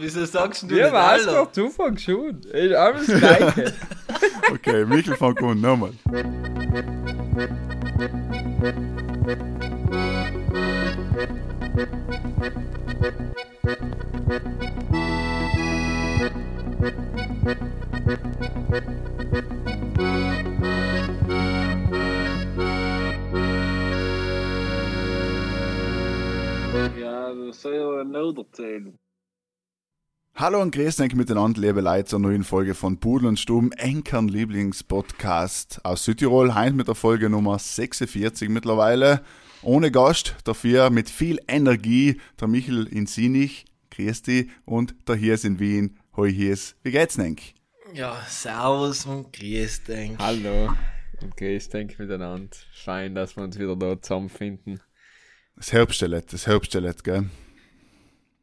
Wieso sagst du Ja, nicht was Hallo? doch, du fängst schon. Ist alles das Gleiche. Okay, Michel fängt an, nochmal. Ja, das soll ja nicht erzählen. Hallo und grüß euch miteinander, liebe Leute, zur neuen Folge von Pudel und Stuben, Enkern Lieblingspodcast aus Südtirol. Heute mit der Folge Nummer 46 mittlerweile. Ohne Gast, dafür mit viel Energie, der Michel in Sinich, grüß dich, und der Hies in Wien, hoi Hies. Wie geht's denn? Ja, servus und grüß dich. Hallo. Und grüß denk miteinander. Fein, dass wir uns wieder da zusammenfinden. Das Herbststellet, das Herbststellet, gell?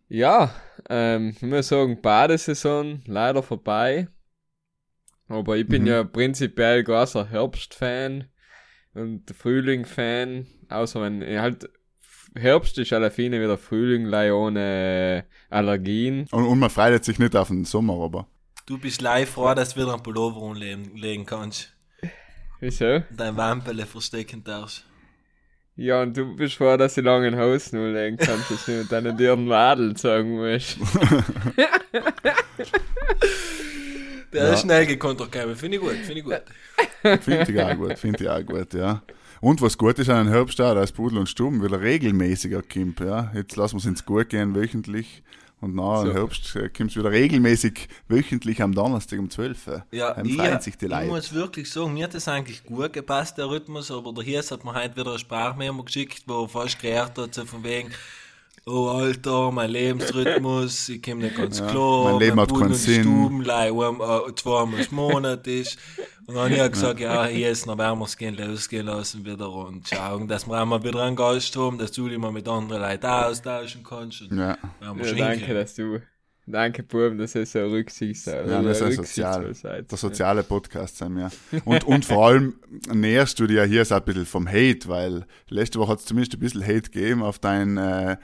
Ja, ähm, ich muss sagen, Badesaison leider vorbei. Aber ich bin Mhm. ja prinzipiell großer Herbstfan und Frühling-Fan. Außer wenn ich halt Herbst ist alle viele wieder Frühling, leider ohne Allergien. Und, und man freut sich nicht auf den Sommer, aber. Du bist live froh, dass du wieder einen Pullover umlegen legen kannst. Wieso? Dein Wampele verstecken darfst. Ja, und du bist froh, dass ich lange in Haus nur legen kannst, dass du mit deinen Dirnen Madel sagen musst. Der Ja. ist schnell gekonnt, okay, finde ich gut, finde ich gut. Finde ich auch gut, finde ich auch gut, ja. Und was gut ist an einem Herbst auch, da ist Pudel und Stuben wieder regelmäßiger kommt, ja. Jetzt lassen wir es ins Gut gehen, wöchentlich. Und nach So. im Herbst äh, kommt es wieder regelmäßig, wöchentlich am Donnerstag um 12 Uhr. Ja, Dann ich, sich die ich Leute. muss wirklich sagen, mir hat das eigentlich gut gepasst, der Rhythmus, aber der Hies hat mir heute wieder eine Sprachmemo geschickt, wo fast gerät hat, so von wegen, oh Alter, mein Lebensrhythmus, ich komme nicht ganz Ja, klar, mein Leben hat Bund keinen Sinn. Stubenlei, um, äh, zweimal im Monat ist. Und dann habe ich gesagt, ja, dann werden wir es gehen, losgehen lassen wieder und schauen, dass wir einmal wieder einen Gast haben, dass du dich mal mit anderen Leuten austauschen kannst. Und Ja, Ja, danke, dass du. Danke, Buben, dass ihr so rücksichts ja das ist ja sozial. rücksichtsvoll. Der soziale Podcast sind wir. Und, und vor allem näherst du dir hier so ein bisschen vom Hate, weil letzte Woche hat es zumindest ein bisschen Hate gegeben auf dein äh,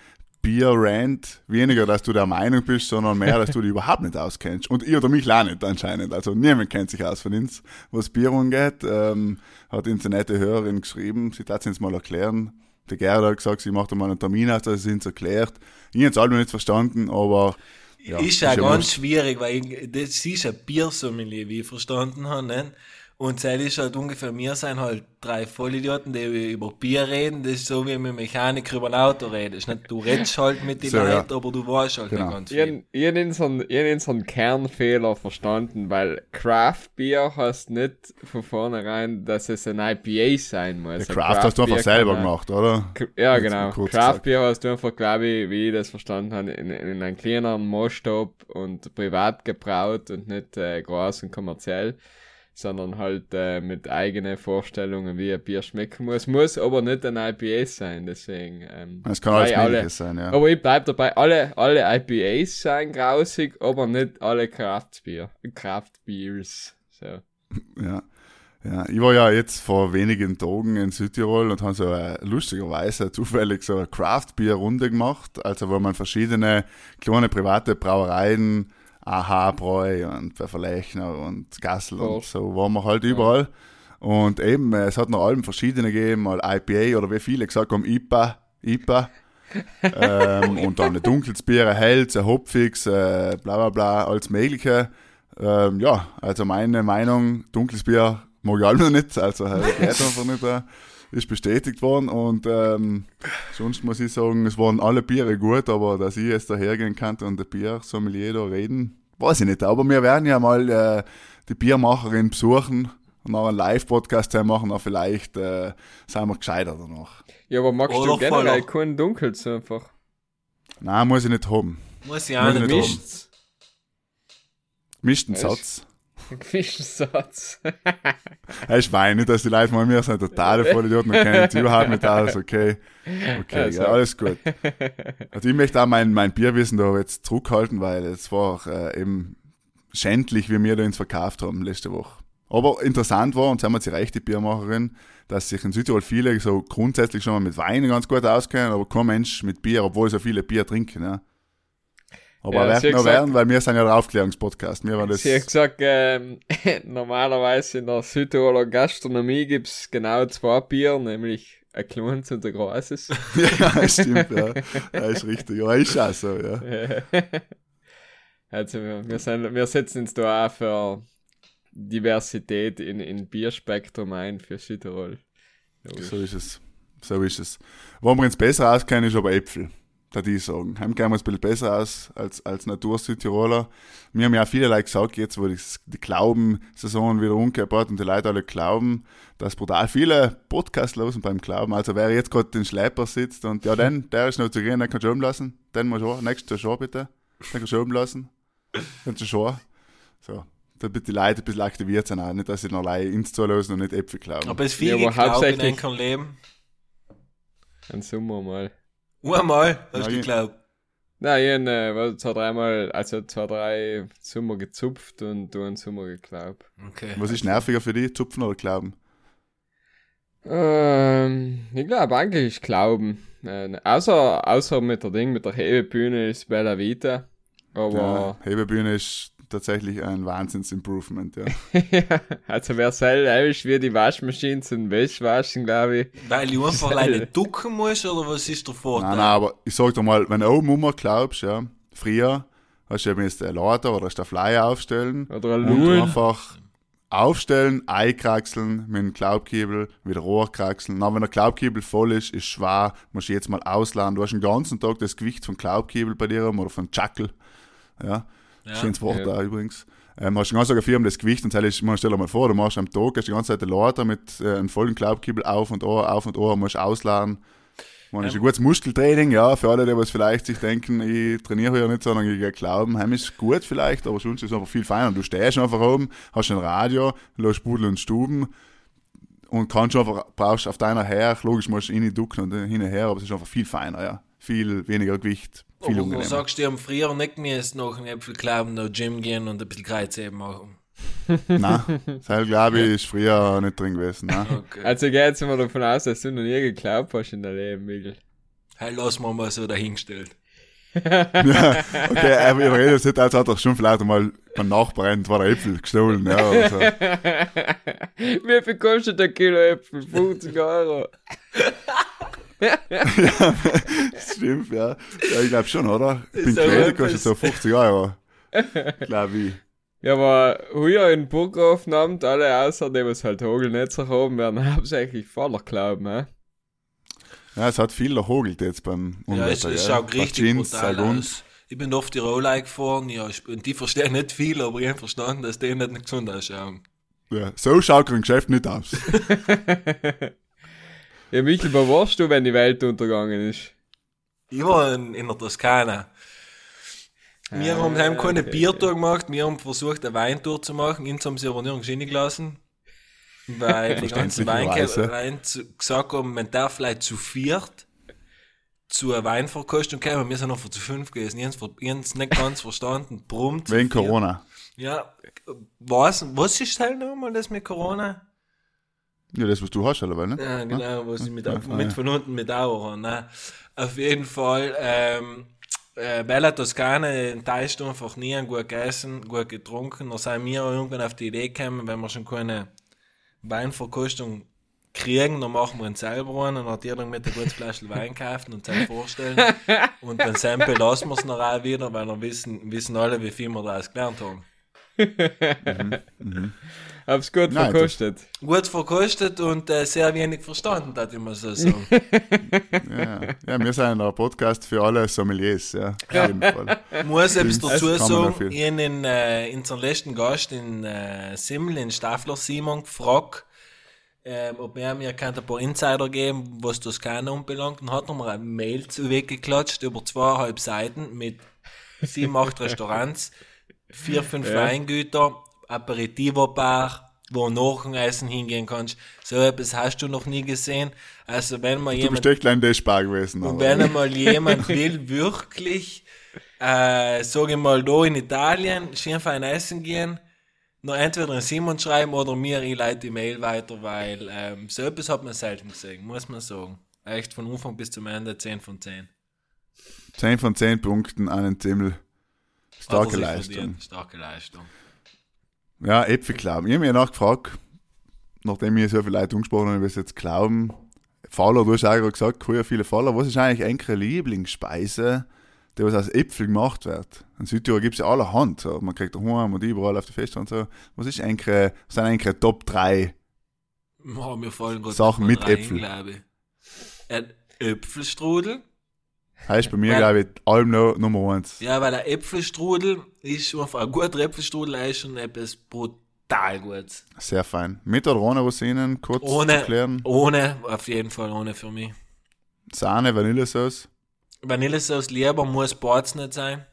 Bier-Rant. Weniger, dass du der Meinung bist, sondern mehr, dass du dich überhaupt nicht auskennst. Und ich oder mich auch nicht anscheinend. Also niemand kennt sich aus von uns, was Bier angeht. Ähm, hat uns eine nette Hörerin geschrieben, sie tat es uns mal erklären. Der Gerhard hat gesagt, sie macht einmal einen Termin aus, dass es uns erklärt. Ich habe es alle nicht verstanden, aber ja, ist ja ganz schwierig, weil ich, das ist ein Biersommelier, wie ich verstanden habe. Ne? Und das ist halt ungefähr, wir sind halt drei Vollidioten, die über Bier reden. Das ist so, wie mit einem Mechaniker über ein Auto redest. Nicht? Du redest halt mit den So, ja. Leuten, aber du weißt halt Genau. nicht ganz Ich viel. ich ich hab in so einen Kernfehler verstanden, weil Craft Beer heißt nicht von vornherein, dass es ein IPA sein muss. Der Ein Craft hast du einfach Beer selber gemacht, oder? Ja, Jetzt genau. Craft. Beer hast du einfach, glaube ich, wie ich das verstanden habe, in, in einem kleineren Maßstab und privat gebraut und nicht äh, groß und kommerziell, sondern halt äh, mit eigenen Vorstellungen, wie ein Bier schmecken muss. Muss aber nicht ein IPA sein, deswegen. Ähm, Es kann alles alle- sein, ja. Aber ich bleib dabei, alle, alle IPAs seien grausig, aber nicht alle Craft Beer. Craft Beers. So. Ja. Ja, ich war ja jetzt vor wenigen Tagen in Südtirol und habe so äh, lustigerweise zufällig so eine Craft-Bier-Runde gemacht, also wo man verschiedene kleine private Brauereien, AHA Bräu und Pfefferlechner und Gassel und Prost. so, waren wir halt überall. Und eben, äh, es hat noch allem verschiedene gegeben, mal IPA oder wie viele gesagt haben, IPA, IPA. ähm, und dann ein dunkles Bier, ein helles, ein hopfiges, äh, bla bla bla, alles mögliche. Ähm, ja, also meine Meinung, dunkles Bier mag ich auch noch nicht, also äh, geht einfach nicht, äh, ist bestätigt worden und ähm, sonst muss ich sagen, es waren alle Biere gut, aber dass ich jetzt dahergehen kann und der Bier-Sommelier da reden, weiß ich nicht, aber wir werden ja mal äh, die Biermacherin besuchen und noch einen Live-Podcast machen, dann vielleicht äh, sind wir gescheiter danach. Ja, aber magst Oder du generell voller. keinen Dunkels einfach? Nein, muss ich nicht haben. Muss ich auch Muss nicht haben. Gemischten Weißt- Satz. Gemischten Satz. Hey, ich meine dass die Leute mal mir sind totale Vollidioten, wir kennen uns überhaupt nicht aus, okay. Okay, Also. ja, alles gut. Also ich möchte auch mein, mein Bierwissen da jetzt zurückhalten, weil es war auch, äh, eben schändlich, wie wir da ins verkauft haben letzte Woche. Aber interessant war, und sind wir jetzt die rechte Biermacherin, dass sich in Südtirol viele so grundsätzlich schon mal mit Wein ganz gut auskennen, aber kein Mensch mit Bier, obwohl so viele Bier trinken. Ja. Aber Ja, werden gesagt- werden, weil wir sind ja der Aufklärungspodcast. Wir waren das. Sie hat gesagt, ähm, normalerweise in der Südtiroler Gastronomie gibt's genau zwei Bier, nämlich ein kleines und ein großes. ja, stimmt, ja. ja. Ist richtig. Ja, ist auch so, ja. also wir, wir, sind, wir setzen uns da auch für Diversität in, in Bierspektrum ein für Südtirol. So ist es. So ist es. Wo wir uns besser auskennen, ist aber Äpfel. Da die sagen. Heim kennen wir uns ein bisschen besser aus als, als Natur-Südtiroler. Wir haben ja auch viele Leute gesagt, jetzt wo die, die Glauben-Saison wieder umgekehrt hat und die Leute alle glauben, dass brutal viele Podcasts losen beim Glauben. Also wer jetzt gerade den Schlepper sitzt und ja, den, der ist noch zu gehen, den kannst du oben lassen. Den mal schon. Nächstes schon bitte. Den kannst du oben lassen. Den du schon. So. Damit die Leute ein bisschen aktiviert sind, auch nicht, dass sie noch Leute ins zuhören und nicht Äpfel glauben. Aber es viel Ja, aber in hauptsächlich- kann leben. Ein Sommer mal. Einmal hast Ja, du geglaubt. Nein, ich habe äh, war zwei, dreimal, also zwei, drei Sommer gezupft und du einen Sommer geglaubt. Okay. Was ist nerviger für dich, Zupfen oder Glauben? Ähm, ich glaube eigentlich Glauben. Äh, außer, außer mit der Ding, mit der Hebebühne ist Bella Vita. Aber, Ja, Hebebühne ist tatsächlich ein Wahnsinns-Improvement, ja. ja, also wer selber ist wie die Waschmaschine zum Wäschwaschen, glaube ich. Weil du einfach alleine ducken musst, oder was ist der Vorteil? Nein, nein, aber ich sag dir mal, wenn du oben rum glaubst, ja, früher hast du eben jetzt den Lader oder hast du den Flyer aufstellen Oder ein und einfach aufstellen, einkraxeln mit dem Glaubkiebel, wieder hochkraxeln. Na, wenn der Glaubkiebel voll ist, ist schwer, musst du jetzt mal ausladen. Du hast den ganzen Tag das Gewicht vom Glaubkiebel bei dir rum oder vom Chackel. Ja, Ja. schönes Wort Ja. da übrigens. Ähm, hast ganzen Tag auf Firma das Gewicht und das man stell dir mal vor, du machst am Tag, hast die ganze Zeit Lader mit äh, einem vollen Glaubkiebel auf und an, auf und an, musst ausladen. Man ist ein gutes Muskeltraining, ja, für alle, die was vielleicht sich denken, ich trainiere ja nicht, sondern ich glauben, heim ist gut vielleicht, aber sonst ist es einfach viel feiner. Du stehst einfach oben, hast ein Radio, lässt Pudel und Stuben und kannst einfach, brauchst auf deiner her, logisch musst du rein ducken und hin und her, aber es ist einfach viel feiner, ja. Viel weniger Gewicht, viel aber du sagst, die haben früher nicht müssen nach dem Äpfel glauben, noch Gym gehen und ein bisschen Kreuzheben machen. Nein, das glaube ich ist früher nicht drin gewesen. Okay. Also geh jetzt mal davon aus, dass du noch nie geglaubt hast in deinem Leben, Miguel. Hey, lass mal mal so dahingestellt. ja, okay, aber ich rede jetzt nicht, als hat er schon vielleicht einmal beim Nachbarn zwei Äpfel gestohlen. Ja, also. Wie viel kostet ein Kilo Äpfel? 50 Euro. Das stimmt, ja. ja ich glaube schon, oder? Ich bin Quelle, kostet etwas- so 50 Euro. Glaube ich. Ja, aber hier in Burghof nimmt alle außer die, was halt Hogelnetzer haben, werden hauptsächlich voller glauben, hä? Ja, es hat viel erhogelt jetzt beim Ja, es, Unwetter. es gell? schaut richtig Jeans, brutal aus. Ich bin oft Tirol gefahren, ja, ich- und die verstehen nicht viel, aber ich habe verstanden, dass die nicht gesund ausschauen. Ja, so schaut ein Geschäft nicht aus. Ja, Michael, wo warst du, wenn die Welt untergegangen ist? Ich war in, in der Toskana. Wir haben heim keine okay. Biertour gemacht, wir haben versucht, eine Weintour zu machen, uns haben sie aber nirgends reingelassen. Weil die ganzen Verständlicherweise. Weinkeller Wein zu, gesagt haben, man darf vielleicht zu viert zu einer Weinverkostung kommen, wir sind noch zu fünf gewesen. Ich habe es nicht ganz verstanden. Brummt. Wegen. Corona. Ja, was, was ist halt nochmal das mit Corona? Ja, das, was du hast, aber ne? Ja, genau, was ich mit, Ja, mit ja. von unten mit Auer, ne? Auf jeden Fall, ähm, äh, Bella Toskana enttäuscht einfach nie, gut gegessen, gut getrunken. Da sind wir irgendwann auf die Idee gekommen, wenn wir schon keine Weinverkostung kriegen, dann machen wir uns selber einen und hat jeder mit einer guten Flasche Wein kaufen und sich vorstellen. Und dann Sample lassen wir es noch auch wieder, weil dann wissen, wissen alle, wie viel wir daraus gelernt haben. Hab's gut Nein, verkostet. Gut verkostet und äh, sehr wenig verstanden, das ich mal so sagen. Ja. ja, wir sind ein Podcast für alle Sommeliers, ja. Auf jeden Fall. muss Stimmt, dazu das sagen, ich habe in, äh, unseren letzten Gast in äh, Simmel, in Staffler Simon, gefragt, ähm, ob er mir kann ein paar Insider geben, was das Toskana anbelangt, und hat nochmal ein Mail zu weggeklatscht über zweieinhalb Seiten mit sieben, acht Restaurants, vier, fünf Ja. Weingüter, Aperitivo-Bar, wo du nach dem Essen hingehen kannst. So etwas hast du noch nie gesehen. Also wenn mal Du jemand bist echt klein der Spar gewesen. und wenn einmal jemand will, wirklich, äh, sage ich mal, da in Italien schön fein essen gehen, noch entweder an Simon schreiben oder mir, ich leite die Mail weiter, weil ähm, so etwas hat man selten gesehen, muss man sagen. Echt von Anfang bis zum Ende 10 von 10. 10 von 10 Punkten an den Zimmel. Starke Leistung. Starke Leistung. Ja, Äpfelklauben. Ich habe mich nachgefragt, nachdem ich so viele Leute angesprochen habe, was jetzt glauben. Faller, du hast auch gerade gesagt, früher viele Faller. Was ist eigentlich eure Lieblingsspeise, die was aus Äpfel gemacht wird? In Südtirol gibt es ja allerhand. So. Man kriegt daheim und überall auf der Feste und so. Was ist eigentlich, was sind eigentlich die Top 3? Oh, Sachen mit rein, Äpfel. Äpfelstrudel. Heißt bei mir, glaube ich, allem noch Nummer eins. Ja, weil der Äpfelstrudel ist einfach ein guter Äpfelstrudel ist schon etwas brutal Gutes. Sehr fein. Mit oder ohne Rosinen, kurz zu Ohne, klären. ohne, auf jeden Fall ohne für mich. Sahne, Vanillesauce. Vanillesauce lieber muss Borz nicht sein.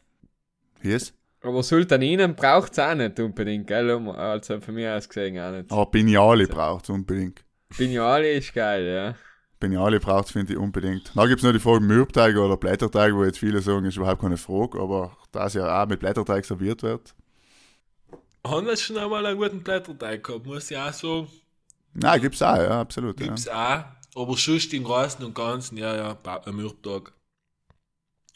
Hier ist. Aber Sultaninen braucht's auch nicht unbedingt, gell? Also von mir aus gesehen auch nicht. Aber Bignali braucht es unbedingt. Bignali ist geil, ja. Bignali braucht es, finde ich, unbedingt. Dann gibt es noch die Frage Mürbteig oder Blätterteig, wo jetzt viele sagen, ist überhaupt keine Frage, aber da es ja auch mit Blätterteig serviert wird. Haben wir schon einmal einen guten Blätterteig gehabt, muss ich auch sagen. Nein, gibt's auch, ja, absolut. Ja. Gibt's auch. Aber sonst im Großen und Ganzen, ja, ja, ba-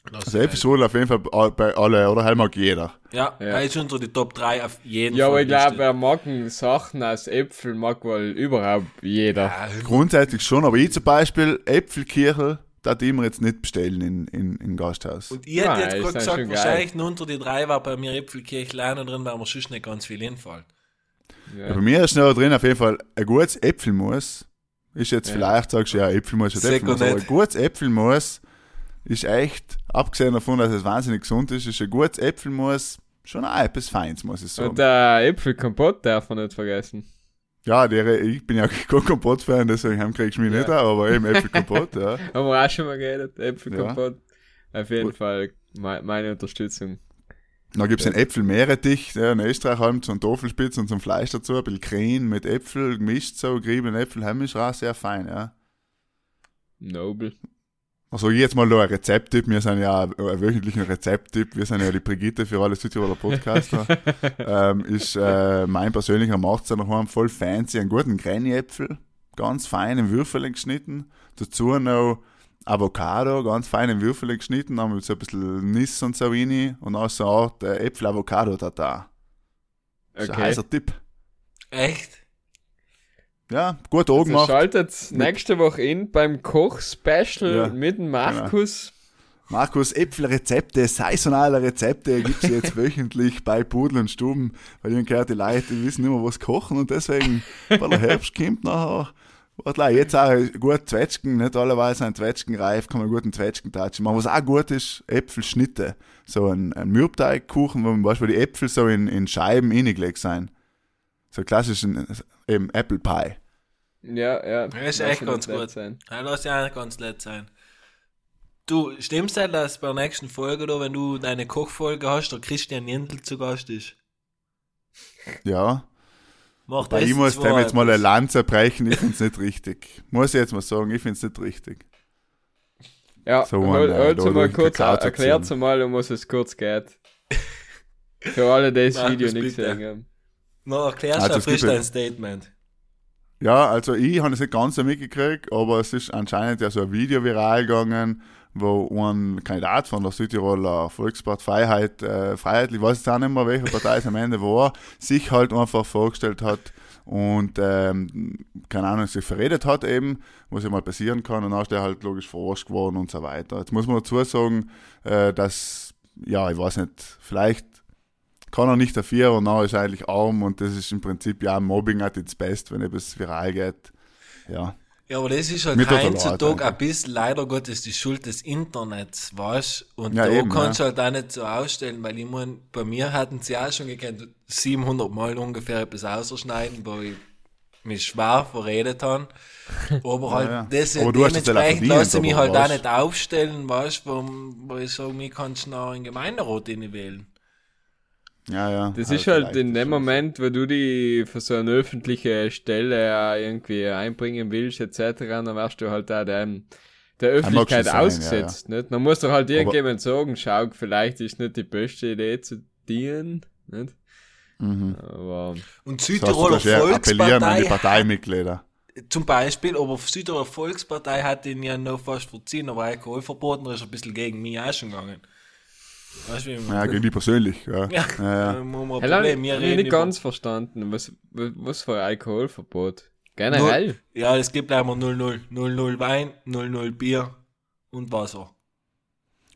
ein. Das Also ist Äpfelstrudel auf jeden Fall all- bei alle, oder halt mag jeder. Ja, Ja. er ist unter die Top 3 auf jeden Ja, Fall. aber ich glaube, wer mag Sachen aus Äpfeln, mag wohl überhaupt jeder. Ja, Grundsätzlich schon, aber ich zum Beispiel Äpfelkirchel, da die wir jetzt nicht bestellen in, in, in Gasthaus. Und ich hätte Nein, jetzt gerade gesagt, geil. wahrscheinlich nur unter die drei war bei mir Äpfelkirchleiner drin, weil mir sonst nicht ganz viel hinfällt. Ja, Ja. bei mir ist noch drin auf jeden Fall ein gutes Äpfelmus. Ist jetzt Ja. vielleicht, sagst du, ja, Äpfelmus ist Sehr Äpfelmus, gut aber ein gutes Äpfelmus ist echt, abgesehen davon, dass es wahnsinnig gesund ist, ist ein gutes Äpfelmus schon auch etwas Feins, muss ich sagen. Und der Äpfelkompott darf man nicht vergessen. Ja, der, ich bin ja kein Kompott-Fan, deswegen kriegst du mich Ja. nicht, aber eben Äpfelkompott, ja. Haben wir auch schon mal geredet, Äpfelkompott. Auf jeden Gut. Fall me- meine Unterstützung. Dann gibt's den Äpfelmeerrettich, ja, in Österreich haben zum Tafelspitz und zum Fleisch dazu, ein bisschen Creme mit Äpfel gemischt, so geriebene Äpfel, heim ist auch sehr fein, ja. Noble. Also jetzt mal noch ein Rezepttipp, wir sind ja ein wöchentlicher Rezepttipp, wir sind ja die Brigitte für alle Südtiroler Podcaster, ähm, ist äh, mein persönlicher macht daheim voll fancy, einen guten Granny-Äpfel, ganz fein in Würfel geschnitten, dazu noch Avocado, ganz fein in Würfel geschnitten, dann mit so ein bisschen Nis und so rein und dann so eine Art äh, Äpfel-Avocado-Tata. Das ist ein Okay. heißer Tipp. Echt? Ja, gut Augen Also gemacht. schaltet nächste Woche in beim Koch-Special Ja, mit dem Markus. Markus, Äpfelrezepte, saisonale Rezepte gibt es jetzt wöchentlich bei Pudel und Stuben, weil ich gehört, die Leute die wissen immer, was kochen und deswegen, weil der Herbst kommt nachher, warte, jetzt auch gut Zwetschgen, nicht allerweise sind Zwetschgen reif, kann man guten Zwetschgen touchen. Was auch gut ist, Äpfelschnitte. So ein, ein Mürbteigkuchen, wo man beispielsweise die Äpfel so in, in Scheiben reingelegt sein. So klassisch ein, eben Apple Pie. Ja, ja. Das ist echt ganz gut. Sein. Ja, lass ja auch ganz nett sein. Du, stimmt's denn, dass bei der nächsten Folge, da, wenn du deine Kochfolge hast, der Christian Jendl zu Gast ist? Ja. Mach Bei das ihm muss dem jetzt mal eine. Lanze brechen, ich find's nicht richtig. Muss ich jetzt mal sagen, ich find's nicht richtig. Ja, So äh, hol's da mal kurz, erklärt mal, um was es kurz geht. Für alle, die das Video nicht gesehen haben. Na, erklärst Also, frisch gibt- dein Statement. Ja, also ich habe es nicht ganz so mitgekriegt, aber es ist anscheinend ja so ein Video viral gegangen, wo ein Kandidat von der Südtiroler Volkspartei Freiheit, äh, Freiheitlich, ich weiß jetzt auch nicht mehr, welche Partei es am Ende war, sich halt einfach vorgestellt hat und, ähm, keine Ahnung, sich verredet hat eben, was ja mal passieren kann und dann ist der halt logisch verarscht geworden und so weiter. Jetzt muss man dazu sagen, äh, dass, ja, ich weiß nicht, vielleicht kann er nicht dafür und dann ist er eigentlich arm und das ist im Prinzip ja Mobbing at its best, wenn etwas viral geht. Ja. Ja, aber das ist halt heutzutage ein bisschen leider Gottes die Schuld des Internets, weißt Und Ja, da eben, kannst du halt auch nicht so ausstellen, weil ich mein, bei mir hatten sie auch schon gekannt, 700 Mal ungefähr etwas ausschneiden, wo ich mich schwer verredet habe. Aber halt, ja. das, Aber du ja dementsprechend lasse ich mich halt auch nicht aufstellen, weißt wo, wo ich sage, mich kannst du noch in den Gemeinderat wählen. Ja, ja. Das Also ist halt in dem Moment, wo du die für so eine öffentliche Stelle irgendwie einbringen willst, etc., dann wirst du halt da dem, der Öffentlichkeit sein, ausgesetzt. Nicht? Dann muss doch halt irgendjemand sagen, schau, vielleicht ist nicht die beste Idee zu dienen. Nicht? Mhm. Aber Und Das heißt, Südtiroler kannst ja appellieren an die Volkspartei, Parteimitglieder. zum Beispiel, aber Südtiroler Volkspartei hat ihn ja noch fast verziehen, aber Alkoholverboten, da ist er ein bisschen gegen mich auch schon gegangen. Weißt du, wie Ja, gegen die persönlich, ja. Ja, ja, ja. wir ein Hey, Leute, Problem. Wir ich hab reden nicht über- ganz verstanden. Was, was, was für ein Alkoholverbot? Generell? Ja, es gibt einmal 0-0. 0-0 Wein, 0-0 Bier und Wasser.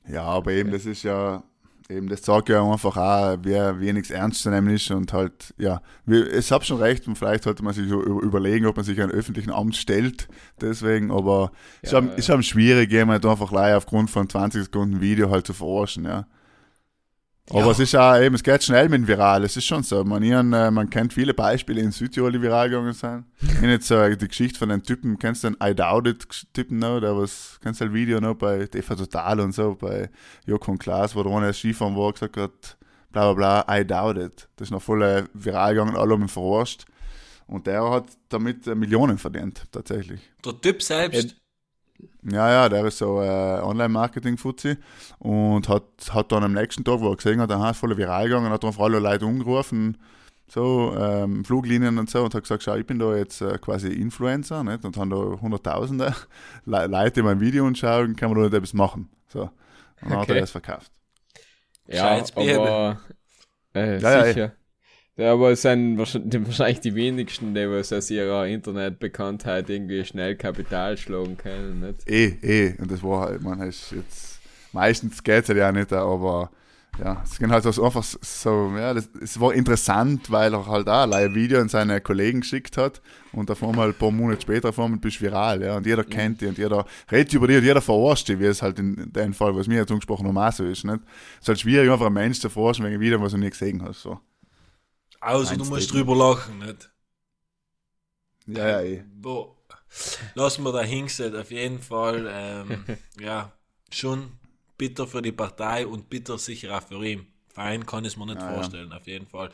Ja, aber eben, das ist ja, eben, das sagt ja einfach auch, wer wenig ernst zu nehmen ist und halt, ja, wir- es hab schon recht und vielleicht sollte man sich so über- überlegen, ob man sich einem öffentlichen Amt stellt, deswegen, aber ist, Ja, schon, ist schon schwierig, jemand einfach gleich aufgrund von 20 Sekunden Video halt zu verarschen, ja. Aber Ja. es ist auch eben, es geht schnell mit dem Viral, es ist schon so. Man, ihren, äh, man kennt viele Beispiele in Südtirol, die viral gegangen sind. Ich habe jetzt äh, die Geschichte von den Typen, kennst du den I Doubt It Typen noch, der was, kennst du das Video noch bei TV Total und so, bei Joko und Klaas, wo der eine Skifahren war, gesagt hat, bla bla bla, I Doubt It. Das ist noch voll äh, viral gegangen, alle haben ihn verarscht. Und der hat damit äh, Millionen verdient, tatsächlich. Der Typ selbst, Ja, ja, der ist so äh, Online-Marketing-Fuzzi und hat, hat dann am nächsten Tag, wo er gesehen hat, aha, ist voll viral gegangen, hat dann auf alle Leute umgerufen, so ähm, Fluglinien und so und hat gesagt, schau, ich bin da jetzt äh, quasi Influencer nicht? und haben da Hunderttausende Le Leute, mein Video anschauen, kann man da nicht etwas machen. So. Und dann hat Okay. er das verkauft. Ja, Baby. aber äh, Ja, ja, sicher. Ja, aber es sind wahrscheinlich die, wenigsten, die was aus ihrer Internetbekanntheit irgendwie schnell Kapital schlagen können. Nicht? Eh, eh, und das war halt, man, ist jetzt, meistens geht es halt ja nicht, aber ja, es ging halt so einfach so, ja, das, es war interessant, weil er halt auch ein Video an seine Kollegen geschickt hat und auf einmal ein paar Monate später auf einmal bist du viral, ja, und jeder kennt die und jeder redet über die und jeder verarscht die, wie es halt in dem Fall, was mir jetzt angesprochen haben, auch so ist, nicht? Es ist halt schwierig, einfach einen Menschen zu verarschen wegen einem Video, was du nie gesehen hast, so. Außer du Ein musst drüber lachen, nicht? Ja, ja, eh. Boah. Lassen wir da hingestellt, auf jeden Fall, ähm, ja, schon bitter für die Partei und bitter sicher auch für ihn. Fein kann ich es mir nicht Ja, ja. vorstellen, auf jeden Fall.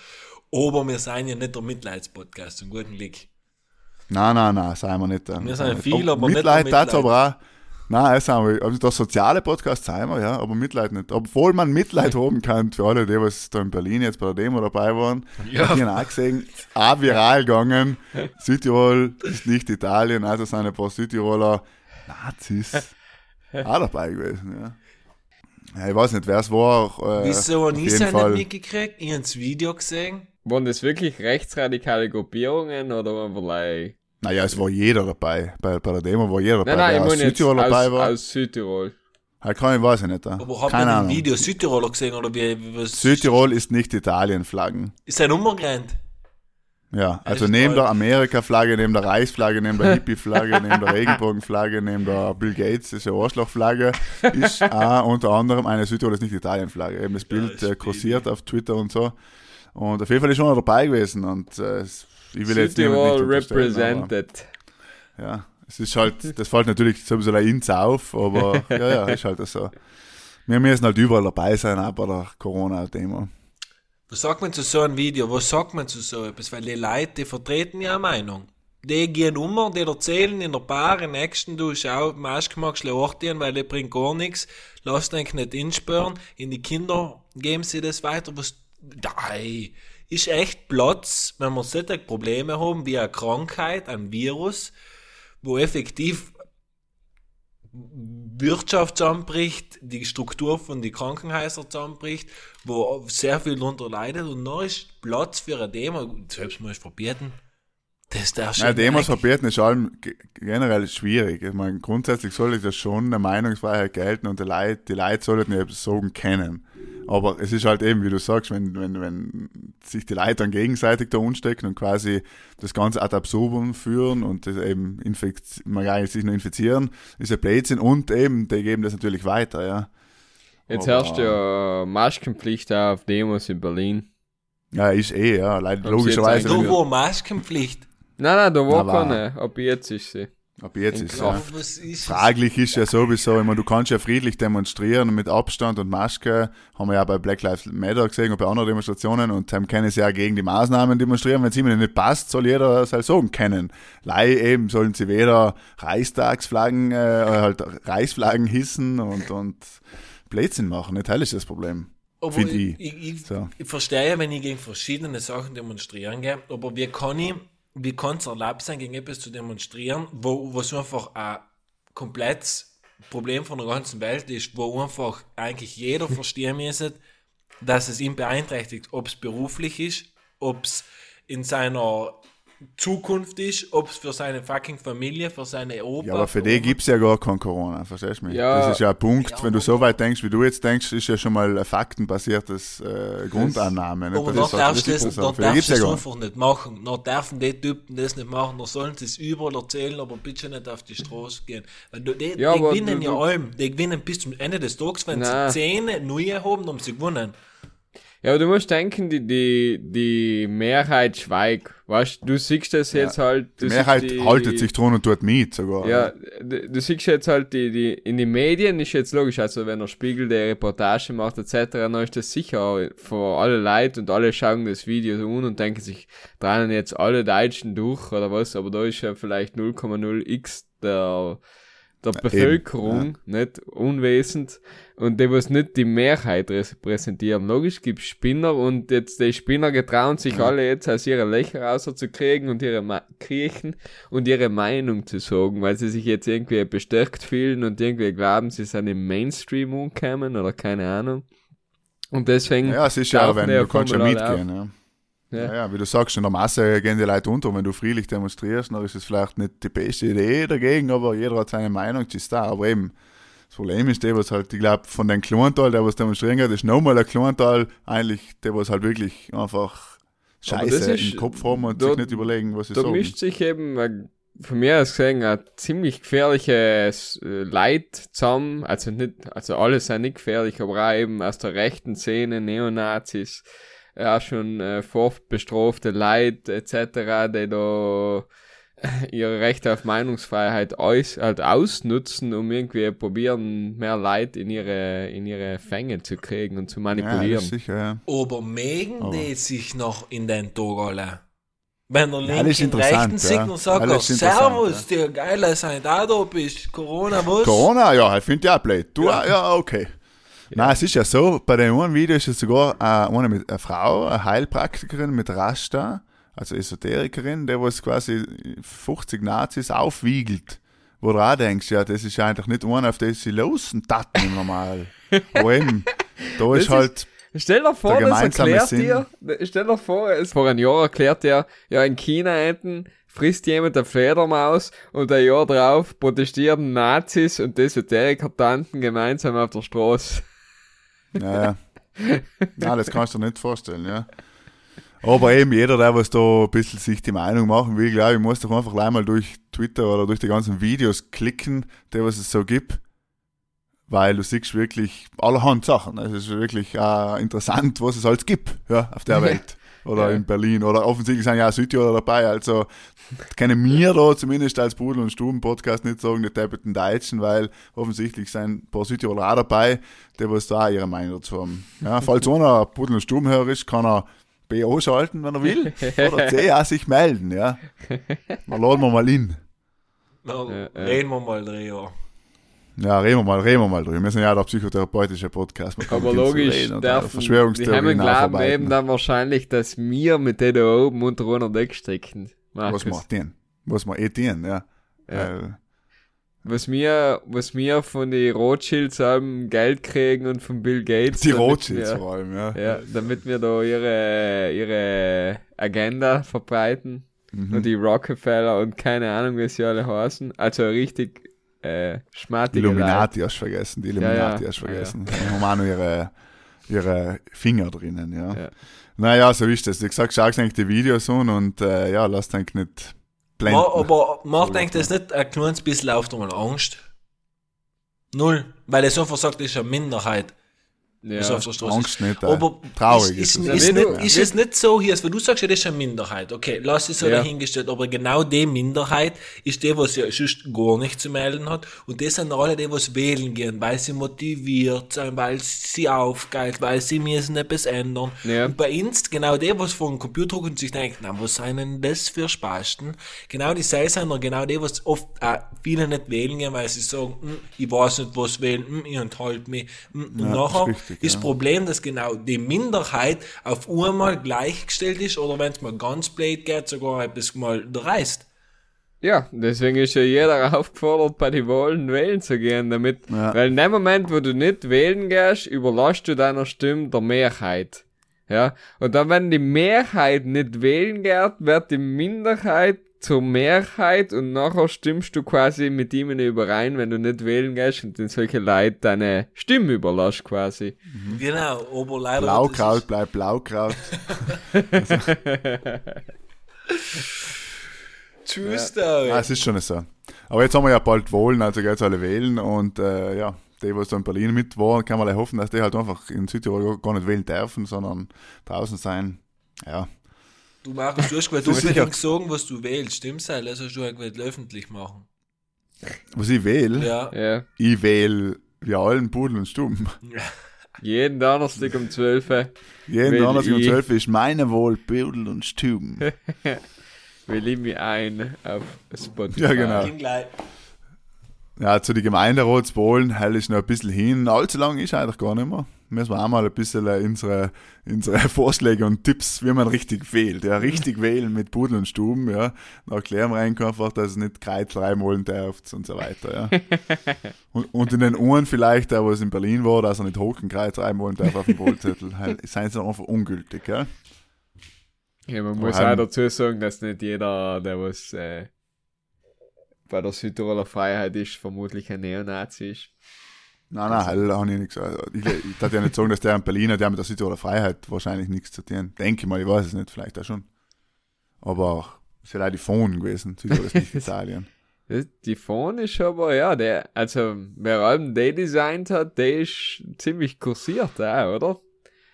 Aber wir sind ja nicht der Mitleidspodcast, zum guten Glück. Nein, nein, nein, seien wir nicht. Wir sind viel, aber nicht Mitleid, das Mitleid. aber auch. Nein, das sind wir. Also der soziale Podcast sein wir, ja, aber Mitleid nicht. Obwohl man Mitleid haben kann für alle, die was da in Berlin jetzt bei der Demo dabei waren. Ja. Die haben auch gesehen, auch viral gegangen. Südtirol ist nicht Italien, also sind ein paar Südtiroler Nazis auch dabei gewesen, ja. ja ich weiß nicht, wer es war. Äh, Wieso auf habe ich es nicht mitgekriegt? Ich habe das Video gesehen. Waren das wirklich rechtsradikale Gruppierungen oder waren vielleicht. Naja, es war jeder dabei. Bei, bei der Demo war jeder dabei. Nein, nein, ich aus meine jetzt Südtirol dabei aus, war. aus Südtirol. Halt kann ich, weiß ich nicht. Aber habt ihr ein. Video Südtiroler gesehen oder wie? Was Südtirol ist nicht Italien-Flaggen. Ist ein umgerannt? Ja, also neben der Amerika-Flagge, neben der Reichsflagge, neben der Hippie-Flagge, neben der Regenbogenflagge, neben der Bill Gates, ja Arschlochflagge, ist auch unter anderem eine Südtirol ist nicht Italien-Flagge. Eben das Bild das äh, kursiert auf Twitter und so. Und auf jeden Fall ist schon dabei gewesen und äh, es- ich will jetzt niemand nicht represented. aber, Ja, es ist halt, das fällt natürlich sowieso ein ins auf, aber ja, ja, ist halt so. Wir müssen halt überall dabei sein, auch bei der Corona-Demo. Was sagt man zu so einem Video? Was sagt man zu so etwas? Weil die Leute, die vertreten ja eine Meinung. Die gehen um, die erzählen in der Bar, im nächsten, du schau, Maske magst du ortieren, weil die bringt gar nichts. Lass dich nicht inspüren. In die Kinder geben sie das weiter. Was, nein. Ist echt Platz, wenn wir solche Probleme haben, wie eine Krankheit, ein Virus, wo effektiv Wirtschaft zusammenbricht, die Struktur von den Krankenhäusern zusammenbricht, wo sehr viel darunter leidet. Und noch ist Platz für eine Demo, selbst mal verbieten. Das darf Ja, Demos verbieten ist allem ge- generell schwierig. Ich meine, grundsätzlich sollte das schon eine Meinungsfreiheit gelten und die Leute, die Leute sollten ja sagen können. Aber es ist halt eben, wie du sagst, wenn, wenn, wenn sich die Leute dann gegenseitig da anstecken und quasi das Ganze ad absurdum führen und das eben infekt, man gar nicht sich nur infizieren, ist ja Blödsinn und eben, die geben das natürlich weiter, ja. Jetzt Aber- herrscht ja Maskenpflicht auf Demos in Berlin. Ja, ist eh, ja, sie logischerweise. wenn- war Maskenpflicht. Nein, nein, da war Na, war- keine. Ab jetzt ist sie. Ab jetzt ist Ja, was ist Fraglich ist ja sowieso, ich meine, du kannst ja friedlich demonstrieren mit Abstand und Maske, haben wir ja bei Black Lives Matter gesehen und bei anderen Demonstrationen und haben können sie ja gegen die Maßnahmen demonstrieren. Wenn es ihnen nicht passt, soll jeder das halt sagen können. Lei eben sollen sie weder Reichstagsflaggen, äh, halt Reichsflaggen hissen und, und Blödsinn machen. Nicht, das ist das Problem. Aber ich, ich. ich, So. ich verstehe ja, wenn ich gegen verschiedene Sachen demonstrieren gehe, aber wie kann ich, wie kann es erlaubt sein, gegen etwas zu demonstrieren, wo, was einfach ein komplett Problem von der ganzen Welt ist, wo einfach eigentlich jeder verstehen müsste, dass es ihn beeinträchtigt, ob es beruflich ist, ob es in seiner Zukunft ist, ob es für seine fucking Familie, für seine Opa. Ja, aber für die gibt es ja gar kein Corona, verstehst du mich? Ja. das ist ja ein Punkt, Ja, wenn du so weit denkst, wie du jetzt denkst, ist ja schon mal ein faktenbasiertes äh, Grundannahme. nicht? Aber Das noch halt darfst du das, darfst du ja das gar einfach nicht machen. Noch dürfen die Typen das nicht machen, noch sollen sie es überall erzählen, aber bitte nicht auf die Straße gehen. Weil du, die, Ja, die gewinnen du- ja allem. Die gewinnen bis zum Ende des Tages, wenn Nein. sie Zähne neue haben, haben sie gewonnen. Ja, aber du musst denken, die, die, die Mehrheit schweigt. Weißt du, siehst das jetzt halt. Die Mehrheit die, haltet sich dran und tut mit sogar. Ja, du, du siehst jetzt halt die, die, in den Medien ist jetzt logisch, also wenn der Spiegel die Reportage macht etc., dann ist das sicher für alle Leute und alle schauen das Video an und denken sich, drinnen jetzt alle Deutschen durch oder was, aber da ist ja vielleicht 0,0x der, der Bevölkerung, nicht unwesend, und die was nicht die Mehrheit repräsentieren. Logisch gibt's Spinner und jetzt die Spinner getrauen sich alle jetzt aus ihre Löcher rauszukriegen und ihre Ma kriechen und ihre Meinung zu sagen, weil sie sich jetzt irgendwie bestärkt fühlen und irgendwie glauben, sie sind im Mainstream umgekommen oder keine Ahnung. Und deswegen. Ja, es ist ja, wenn du kannst ja mitgehen. Ja. Ja. Ja. ja, wie du sagst, in der Masse gehen die Leute unter. Wenn du friedlich demonstrierst, dann ist es vielleicht nicht die beste Idee dagegen, aber jeder hat seine Meinung, die ist da. Aber eben, das Problem ist der, was halt, ich glaube, von den Kleinteil, der was demonstrieren geht, ist nochmal ein Kleinteil, eigentlich der, was halt wirklich einfach Scheiße ist- im Kopf haben und da- sich nicht überlegen, was sie Da sagen. mischt sich eben, von mir aus gesehen, ein ziemlich gefährliches äh, Leid zusammen. Also nicht, also alle sind nicht gefährlich, aber auch eben aus der rechten Szene, Neonazis, ja schon äh, vorbestrafte Leid etc., die da äh, ihre Rechte auf Meinungsfreiheit aus, halt ausnutzen, um irgendwie probieren, mehr Leid in ihre, in ihre Fänge zu kriegen und zu ja, manipulieren. ist sicher, ja. Aber mögen Aber- die sich noch in den alle? Wenn der Ja, linken interessant, Rechten ja. und sagt, Ja, oh, Servus, der geile sein da bist, Corona, was? Corona, ja, ich finde ja blöd. Du, ja, okay. Nein, es ist ja so, bei dem einen Video ist es sogar äh, eine, mit, eine Frau, eine Heilpraktikerin mit Rasta, also Esoterikerin, der was quasi 50 Nazis aufwiegelt. Wo du auch denkst, ja, das ist eigentlich nicht einer, auf das sie losen taten im Normal. Aber eben, da ist ist- halt, Stell dir vor, das erklärt Sinn. dir, stell dir vor, es vor einem Jahr erklärt er, ja, in China enten frisst jemand eine Fledermaus und ein Jahr drauf protestieren Nazis und Esoteriker-Tanten gemeinsam auf der Straße. Naja, nein, das kannst du dir nicht vorstellen, ja. Aber eben jeder, der was da ein bisschen sich die Meinung machen will, glaube ich, muss doch einfach gleich mal durch Twitter oder durch die ganzen Videos klicken, die was es so gibt. Weil du siehst wirklich allerhand Sachen. Es ist wirklich äh, interessant, was es alles gibt, ja, auf der Welt. Oder Ja. in Berlin. Oder offensichtlich sind ja auch Südtiroler dabei. Also können wir da zumindest als Pudel und Stuben Podcast nicht sagen, die deppeten Deutschen, weil offensichtlich sind ein paar Südtiroler auch dabei, die was da auch ihre Meinung dazu haben. Ja, falls einer Pudel und Stubenhörer ist, kann er B schalten, wenn er will. Oder C auch sich melden, ja. Dann laden wir mal in. Na, Ja, ja. reden wir mal drüber. Ja, reden wir mal, reden wir mal drüber. Wir sind ja der psychotherapeutische Podcast. Aber logisch, und darf, die Heimen glauben eben dann wahrscheinlich, dass wir mit denen oben unter einer Decke stecken. Was Markus. macht den? Was wir eh tun, ja. Ja. Weil, Was wir, was wir von den Rothschilds haben Geld kriegen und von Bill Gates. die Rothschilds wir- vor allem, ja. Ja, damit wir da ihre, ihre Agenda verbreiten. Mhm. Und die Rockefeller und keine Ahnung, wie sie alle heißen. Also richtig äh, schmattige Illuminati hast du vergessen, die Illuminati ja. hast du Ah, ja. vergessen. Die haben auch noch ihre, ihre Finger drinnen, ja. Ja. Naja, so ist das. Wie gesagt, schau eigentlich die Videos an und äh, ja, lass dich nicht blenden. Ma, aber macht eigentlich das nicht ein kleines bisschen auf einmal Angst? Null. Weil es einfach sagt, das ist eine Minderheit. Ja. was auf der Straße Angst nicht. Äh, Aber traurig ist, ist ist, ist, nicht, wenn ist es nicht so hier, weil du sagst ja, das ist eine Minderheit. Okay, lass es so Ja. dahingestellt, aber genau die Minderheit ist die, was ja sonst gar nicht zu melden hat. Und das sind alle die, was wählen gehen, weil sie motiviert sind, weil sie aufgeht, weil sie müssen etwas ändern. Ja. Und bei uns, genau die, was vor dem Computer gucken und sich denken, na, was sind denn das für Spasten? Genau die sei sind noch genau die, was oft auch viele nicht wählen gehen, weil sie sagen, hm, ich weiß nicht, was wählen, hm, ich enthalte mich. Hm, und Ja, nachher ist richtig, ist ja. das Problem, dass genau die Minderheit auf einmal gleichgestellt ist oder wenn es mal ganz blöd geht, sogar etwas mal reißt. Ja, deswegen ist ja jeder aufgefordert, bei den Wahlen wählen zu gehen, damit, Ja. weil in dem Moment, wo du nicht wählen gehst, überlässt du deiner Stimme der Mehrheit. Ja, und dann, wenn die Mehrheit nicht wählen geht, wird die Minderheit zur Mehrheit und nachher stimmst du quasi mit ihm überein, wenn du nicht wählen gehst und den solche Leute deine Stimme überlässt quasi. Genau, aber leider. Blaukraut bleibt Blaukraut. True Story. Ja, es ist schon so. Aber jetzt haben wir ja bald Wahlen, also geht's alle wählen und äh, ja, die, was da in Berlin mit waren, kann man ja hoffen, dass die halt einfach in Südtirol gar nicht wählen dürfen, sondern draußen sein. Ja, Du Markus, du hast sicher. unbedingt sagen, was du wählst, stimmt's? Das hast du gewollt öffentlich machen. was ich wähle, Ja. Ja, ich wähle wie allen Pudel und Stumm. jeden Donnerstag um 12 Uhr Jeden Donnerstag um ich. 12 Uhr ist meine Wahl Pudel und Stumm. will ich mich ein auf Spotify. Ja, genau. Ja, zu den Gemeinderatswahlen hell ist noch ein bisschen hin. Allzu lang ist eigentlich gar nicht mehr. Müssen wir auch mal ein bisschen äh, unsere, unsere Vorschläge und Tipps, wie man richtig wählt. Ja, richtig wählen mit Pudel und Stuben, ja. Da erklären wir einfach, dass es nicht Kreuz reinholen darf und so weiter, ja. und, und in den Uhren vielleicht, der was in Berlin war, dass er nicht Hochenkreuz reinholen darf auf dem Wahlzettel, halt, seien sie einfach ungültig, ja. Ja, man muss auch dazu sagen, dass nicht jeder, der was äh, bei der Südtiroler Freiheit ist, vermutlich ein Neonazi ist. Nein, nein, hell habe ich nicht gesagt. Ich, ich darf ja nicht sagen, dass der in Berliner, der mit der Südtiroler Freiheit wahrscheinlich nichts zu tun. Denke ich mal, ich weiß es nicht, vielleicht auch schon. Aber es ist ja auch die Phone gewesen. Südtirol ist nicht Italien. Die Phone ist aber, ja, der, also, wer allem den designt hat, der ist ziemlich kursiert auch, oder?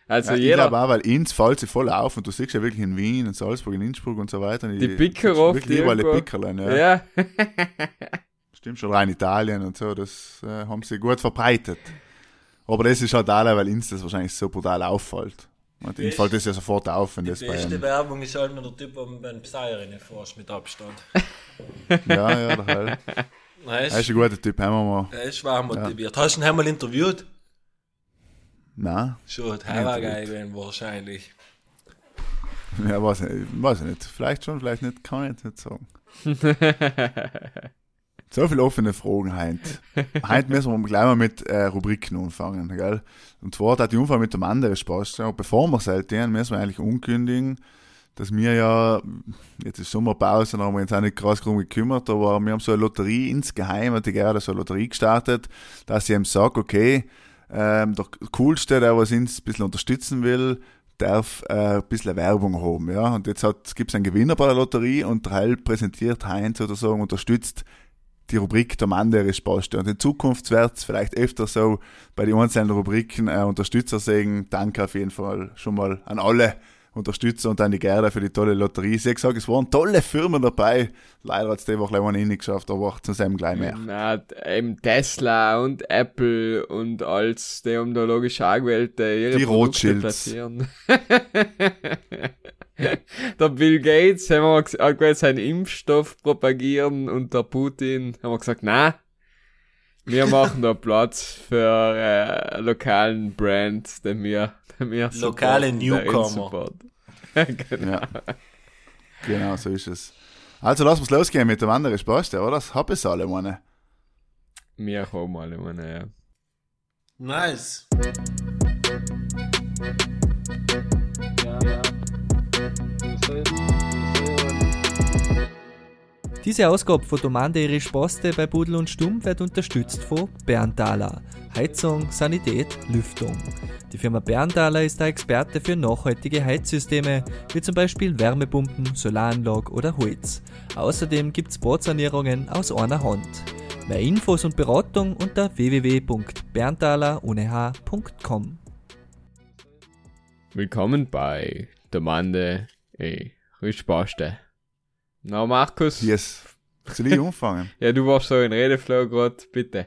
Also ja, ich jeder, glaube auch, weil ins fällt sie voll auf und du siehst ja wirklich in Wien, in Salzburg, in Innsbruck und so weiter. Die Picker oft Wirklich überall die irgendwo. Pickerlein, ja. ja. Stimmt schon, rein Italien und so, das äh, haben sie gut verbreitet. Aber das ist halt auch, weil uns das wahrscheinlich so brutal auffällt. Und ihnen Best- fällt das ja sofort auf, wenn Die das bei beste einem, Werbung ist halt nur der Typ, der beim Psy fährst mit Abstand. Ja, ja, der Hell. Er ist ein guter Typ, haben wir mal. er ist schwer motiviert. Hast du ihn einmal interviewt? Nein, Schon, der war geil gewesen, wahrscheinlich. ja, weiß ich, weiß ich nicht. Vielleicht schon, vielleicht nicht, kann ich jetzt nicht sagen. So viele offene Fragen heute. heute müssen wir gleich mal mit äh, Rubriken anfangen, gell? Und zwar hat die Unfall mit dem anderen Spaß. Ja, bevor wir selten müssen wir eigentlich ankündigen, dass wir ja, jetzt ist Sommerpause, da haben wir uns auch nicht krass drum gekümmert, aber wir haben so eine Lotterie insgeheim, hat die gerade so eine Lotterie gestartet, dass ich ihm sage, okay, ähm, der Coolste, der was uns ein bisschen unterstützen will, darf äh, ein bisschen Werbung haben, ja. Und jetzt gibt es einen Gewinner bei der Lotterie und der Hell präsentiert Heinz sozusagen, unterstützt die Rubrik der Mann, der ist Post. Und in Zukunft wird es vielleicht öfter so bei den einzelnen Rubriken äh, Unterstützer sagen. Danke auf jeden Fall schon mal an alle Unterstützer und an die Gerda für die tolle Lotterie. Sie hat gesagt, es waren tolle Firmen dabei. Leider hat es die Woche leider nicht geschafft, aber zu seinem gleich mehr. Na, eben Tesla und Apple und als die haben da logisch auch gewählt, äh, ihre Die Produkte Rothschilds. platzieren. der Bill Gates haben wir ges- hat gewählt, seinen Impfstoff propagieren und der Putin haben wir gesagt, na, wir machen da Platz für äh, lokalen Brand, den wir, den wir Lokale Newcomer. genau. Ja. Genau, so ist es. Also lass uns losgehen mit dem anderen Spaß, oder? Das hab ich alle, meine. Wir haben alle meine, ja. Nice. Diese Ausgabe von Domande ihre Sposte bei Budel und Stumm wird unterstützt von Bernthaler. Heizung, Sanität, Lüftung. Die Firma Bernthaler ist der Experte für nachhaltige Heizsysteme, wie zum Beispiel Wärmepumpen, Solaranlage oder Holz. Außerdem gibt's Badsanierungen aus einer Hand. Mehr Infos und Beratung unter www.bernthaler.com. Willkommen bei Domande e Risposte. Na, Markus? Yes. Soll ich anfangen? Ja, du warst so in Redeflow grad, bitte.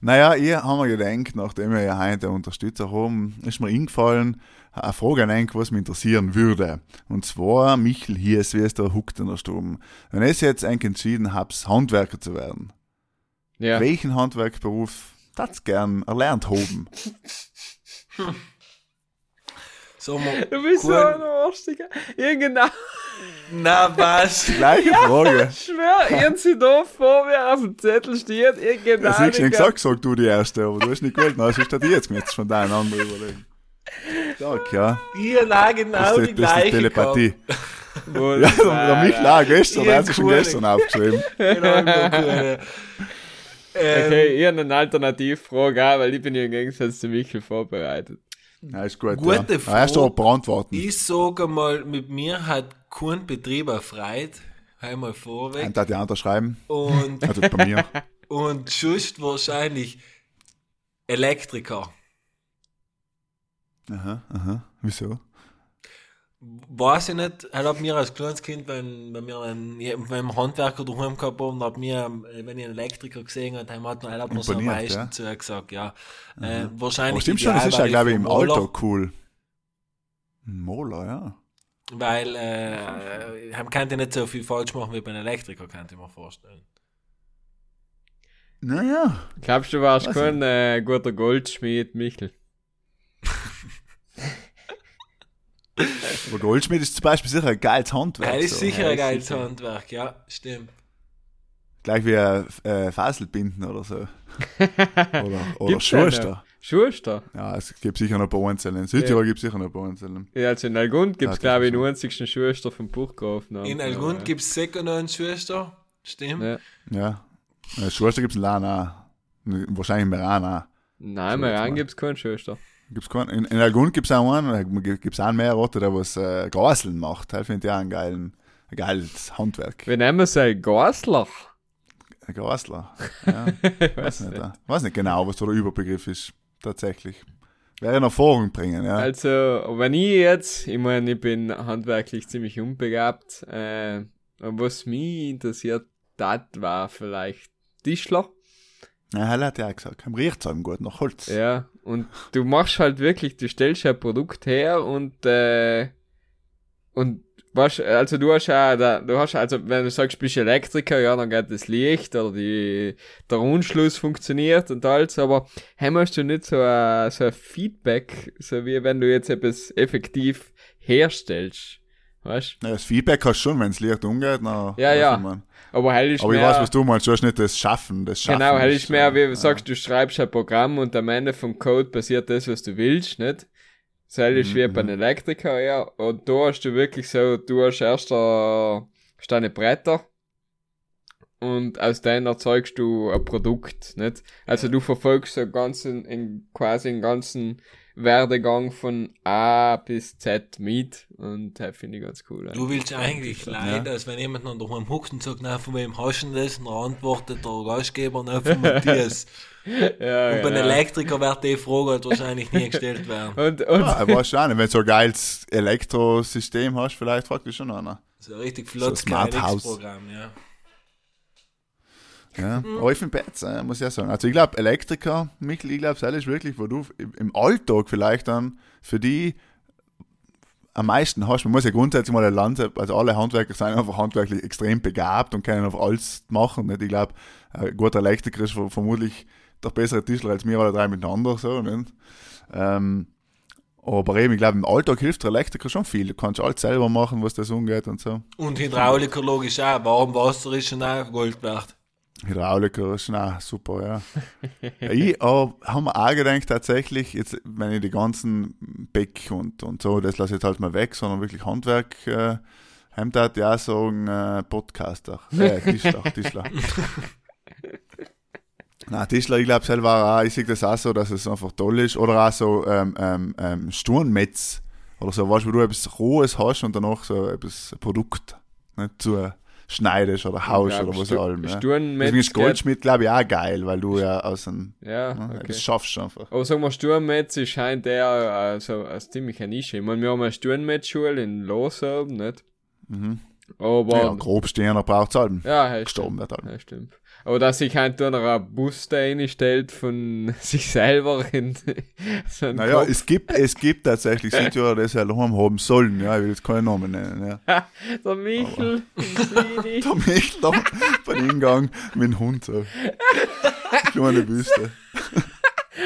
Naja, ich habe mir gedacht, nachdem wir ja heute einen Unterstützer haben, ist mir eingefallen, eine Frage an einen, was mich interessieren würde. Und zwar, Michel Hies, wie ist der Huckt in der Stube? Wenn ich jetzt eigentlich entschieden habe, Handwerker zu werden, Ja. welchen Handwerkberuf das gern erlernt haben? So, Du bist so ein Arschtiger. Ja, genau. Na was? Gleiche Frage. Ich schwör, ihr sie da vor mir auf dem Zettel steht, ihr genau. Das ist schon gesagt, sag du die erste, aber du hast nicht gewählt. Na, was ist die jetzt jetzt von deinen anderen überlegen? Sag, ja. Ihr na genau Das die ist, das ist die gleiche. Telepathie. Wohl, Ja, der Michel auch gestern, der hat sich schon gestern aufgeschrieben. Genau, ähm, Okay, ich habe eine Alternativfrage auch, weil ich bin ja im Gegensatz zu Michel vorbereitet. Ja, ist gut. Gute ja. Ah, Erst aber. Ich sage mal, mit mir hat kein Betrieb erfreut. Einmal vorweg. Ein die unterschreiben. Und, Also bei mir. und just wahrscheinlich Elektriker. Aha, aha. Wieso? Weiß ich nicht, halt hab mir als kleines Kind, wenn, wenn wir einen, wenn Handwerker daheim gehabt haben, hab mir, wenn ich einen Elektriker gesehen habe, dann hat mir, hat mir so am meisten ja? zu gesagt, ja. Äh, wahrscheinlich. Aber stimmt schon, das ideal ist ja, glaube ich, im Alter cool. Moller, ja. Weil, äh, man kann ja nicht so viel falsch machen wie bei einem Elektriker, kann ich mir vorstellen. Naja. Glaubst du, warst kein äh, guter Goldschmied, Michel? Aber Goldschmied ist zum Beispiel sicher ein geiles Handwerk. Ja, das ist so. sicher ja, ein geiles sicher. Handwerk, ja, stimmt. Gleich wie ein äh, Faselbinden oder so. Oder, oder einen? Schuster. Schuster? Ja, es gibt sicher noch ein paar Einzelne. In Südtirol gibt es sicher noch ein paar Einzelne. Ja, also in Algund gibt es, Ja, glaube ich, den einzigsten Schuster vom Buchgrafen. In Algund gibt es sicher noch eine Schwester, stimmt. Ja. Ja. Schuster gibt es in Lahn auch. Wahrscheinlich in Meran auch. Nein, rein mal. gibt es keinen Schuster. Gibt's keinen. In, in Algund gibt es auch einen, gibt es auch mehr Rotte, der was äh, Graseln macht. Das finde ich auch ein, geilen, ein geiles Handwerk. Wir nennen es ein Gasler. Ein Grasler. Ja, ich weiß nicht, nicht. ja. weiß nicht genau, was da der Überbegriff ist. Tatsächlich. Wäre in Erfahrung bringen, ja. Also, wenn ich jetzt, ich meine, ich bin handwerklich ziemlich unbegabt, äh, was mich interessiert, das war vielleicht Tischler. Ja, Helle hat ja auch gesagt, riecht es einem gut nach Holz. Ja, und du machst halt wirklich, du stellst ein Produkt her und, äh, und was, also du hast ja, du hast also, wenn du sagst, bist Elektriker, ja, dann geht das Licht oder die, der Unschluss funktioniert und alles, aber heim hast du nicht so ein, so ein Feedback, so wie wenn du jetzt etwas effektiv herstellst, weißt? Ja, das Feedback hast du schon, wenn das Licht umgeht. Na, Ja, ja. ich. Aber hell ist Aber ich mehr, weiß, was du meinst. Du hast nicht das Schaffen, das Schaffen. Genau, hell ist mehr, wie äh, du sagst, du schreibst ein Programm und am Ende vom Code passiert das, was du willst, nicht? So hell ist Mhm, wie bei einem Elektriker, ja. Und da hast du wirklich so, du hast erst äh, deine Bretter und aus denen erzeugst du ein Produkt, nicht? Also du verfolgst so ganzen, in, quasi den ganzen Werdegang von A bis Z mit und das finde ich ganz cool. Du willst eigentlich leiden, als wenn jemand noch daheim huckt und sagt, na, von wem hast du denn das? Und dann antwortet der Gastgeber, na, von Matthias. ja, Und bei einem genau. Elektriker wird die Frage halt wahrscheinlich nie gestellt werden. Und, und, Ja, ich weiß schon, wenn du so ein geiles Elektrosystem hast, vielleicht fragt dich schon einer. So ein richtig flottes So Smart House. Programm, ja. Ja, Mhm. aber ich finde besser, muss ich ja sagen. Also ich glaube, Elektriker, Michael, ich glaube, das ist wirklich, wo du im im Alltag vielleicht dann für die am meisten hast. Man muss ja grundsätzlich mal ein Land, also alle Handwerker sind einfach handwerklich extrem begabt und können einfach alles machen. Nicht? Ich glaube, ein guter Elektriker ist ver- vermutlich der bessere Tischler als wir alle drei miteinander. So, nicht? Ähm, aber eben, ich glaube, im Alltag hilft der Elektriker schon viel. Du kannst alles selber machen, was das umgeht und so. Und Hydrauliker logisch auch. Warm Wasser ist schon auch Gold wert. Hydrauliker auch super, ja. ich habe mir auch gedacht, tatsächlich, jetzt, wenn ich die ganzen Beck und, und so, das lasse ich jetzt halt mal weg, sondern wirklich Handwerk, äh, da ja sagen, äh, Podcaster, äh, Tischler, Tischler. Na, Tischler, ich glaube selber auch, ich sehe das auch so, dass es einfach toll ist. Oder auch so ähm, ähm, ähm, Sturmmetz oder so, weißt du, wo du etwas Rohes hast und danach so etwas Produkt nicht, zu schneidest oder haust oder was auch immer. Ja. Sturmmetz Deswegen ist Goldschmied, glaube ich, auch geil, weil du ja aus einem, Ja, ja, okay. das schaffst du einfach. Aber sagen wir, Sturmmetz scheint der also als ziemlich eine Nische. Ich meine, wir haben eine Sturmmetzschule in Los oben, nicht? Mhm. Aber, ja, grob stehen, braucht es halt. ja hey, Gestorben stimmt. wird halt. Ja, stimmt. Aber dass sich halt da noch ein Booster reinstellt von sich selber in so einen Naja, Kopf. es gibt, es gibt tatsächlich Südtiroler, die es ja daheim haben sollen, ja, ich will jetzt keinen Namen nennen, ja. Der Michel. Der Michel da beim Eingang mit dem Hund so. Kleine Büste.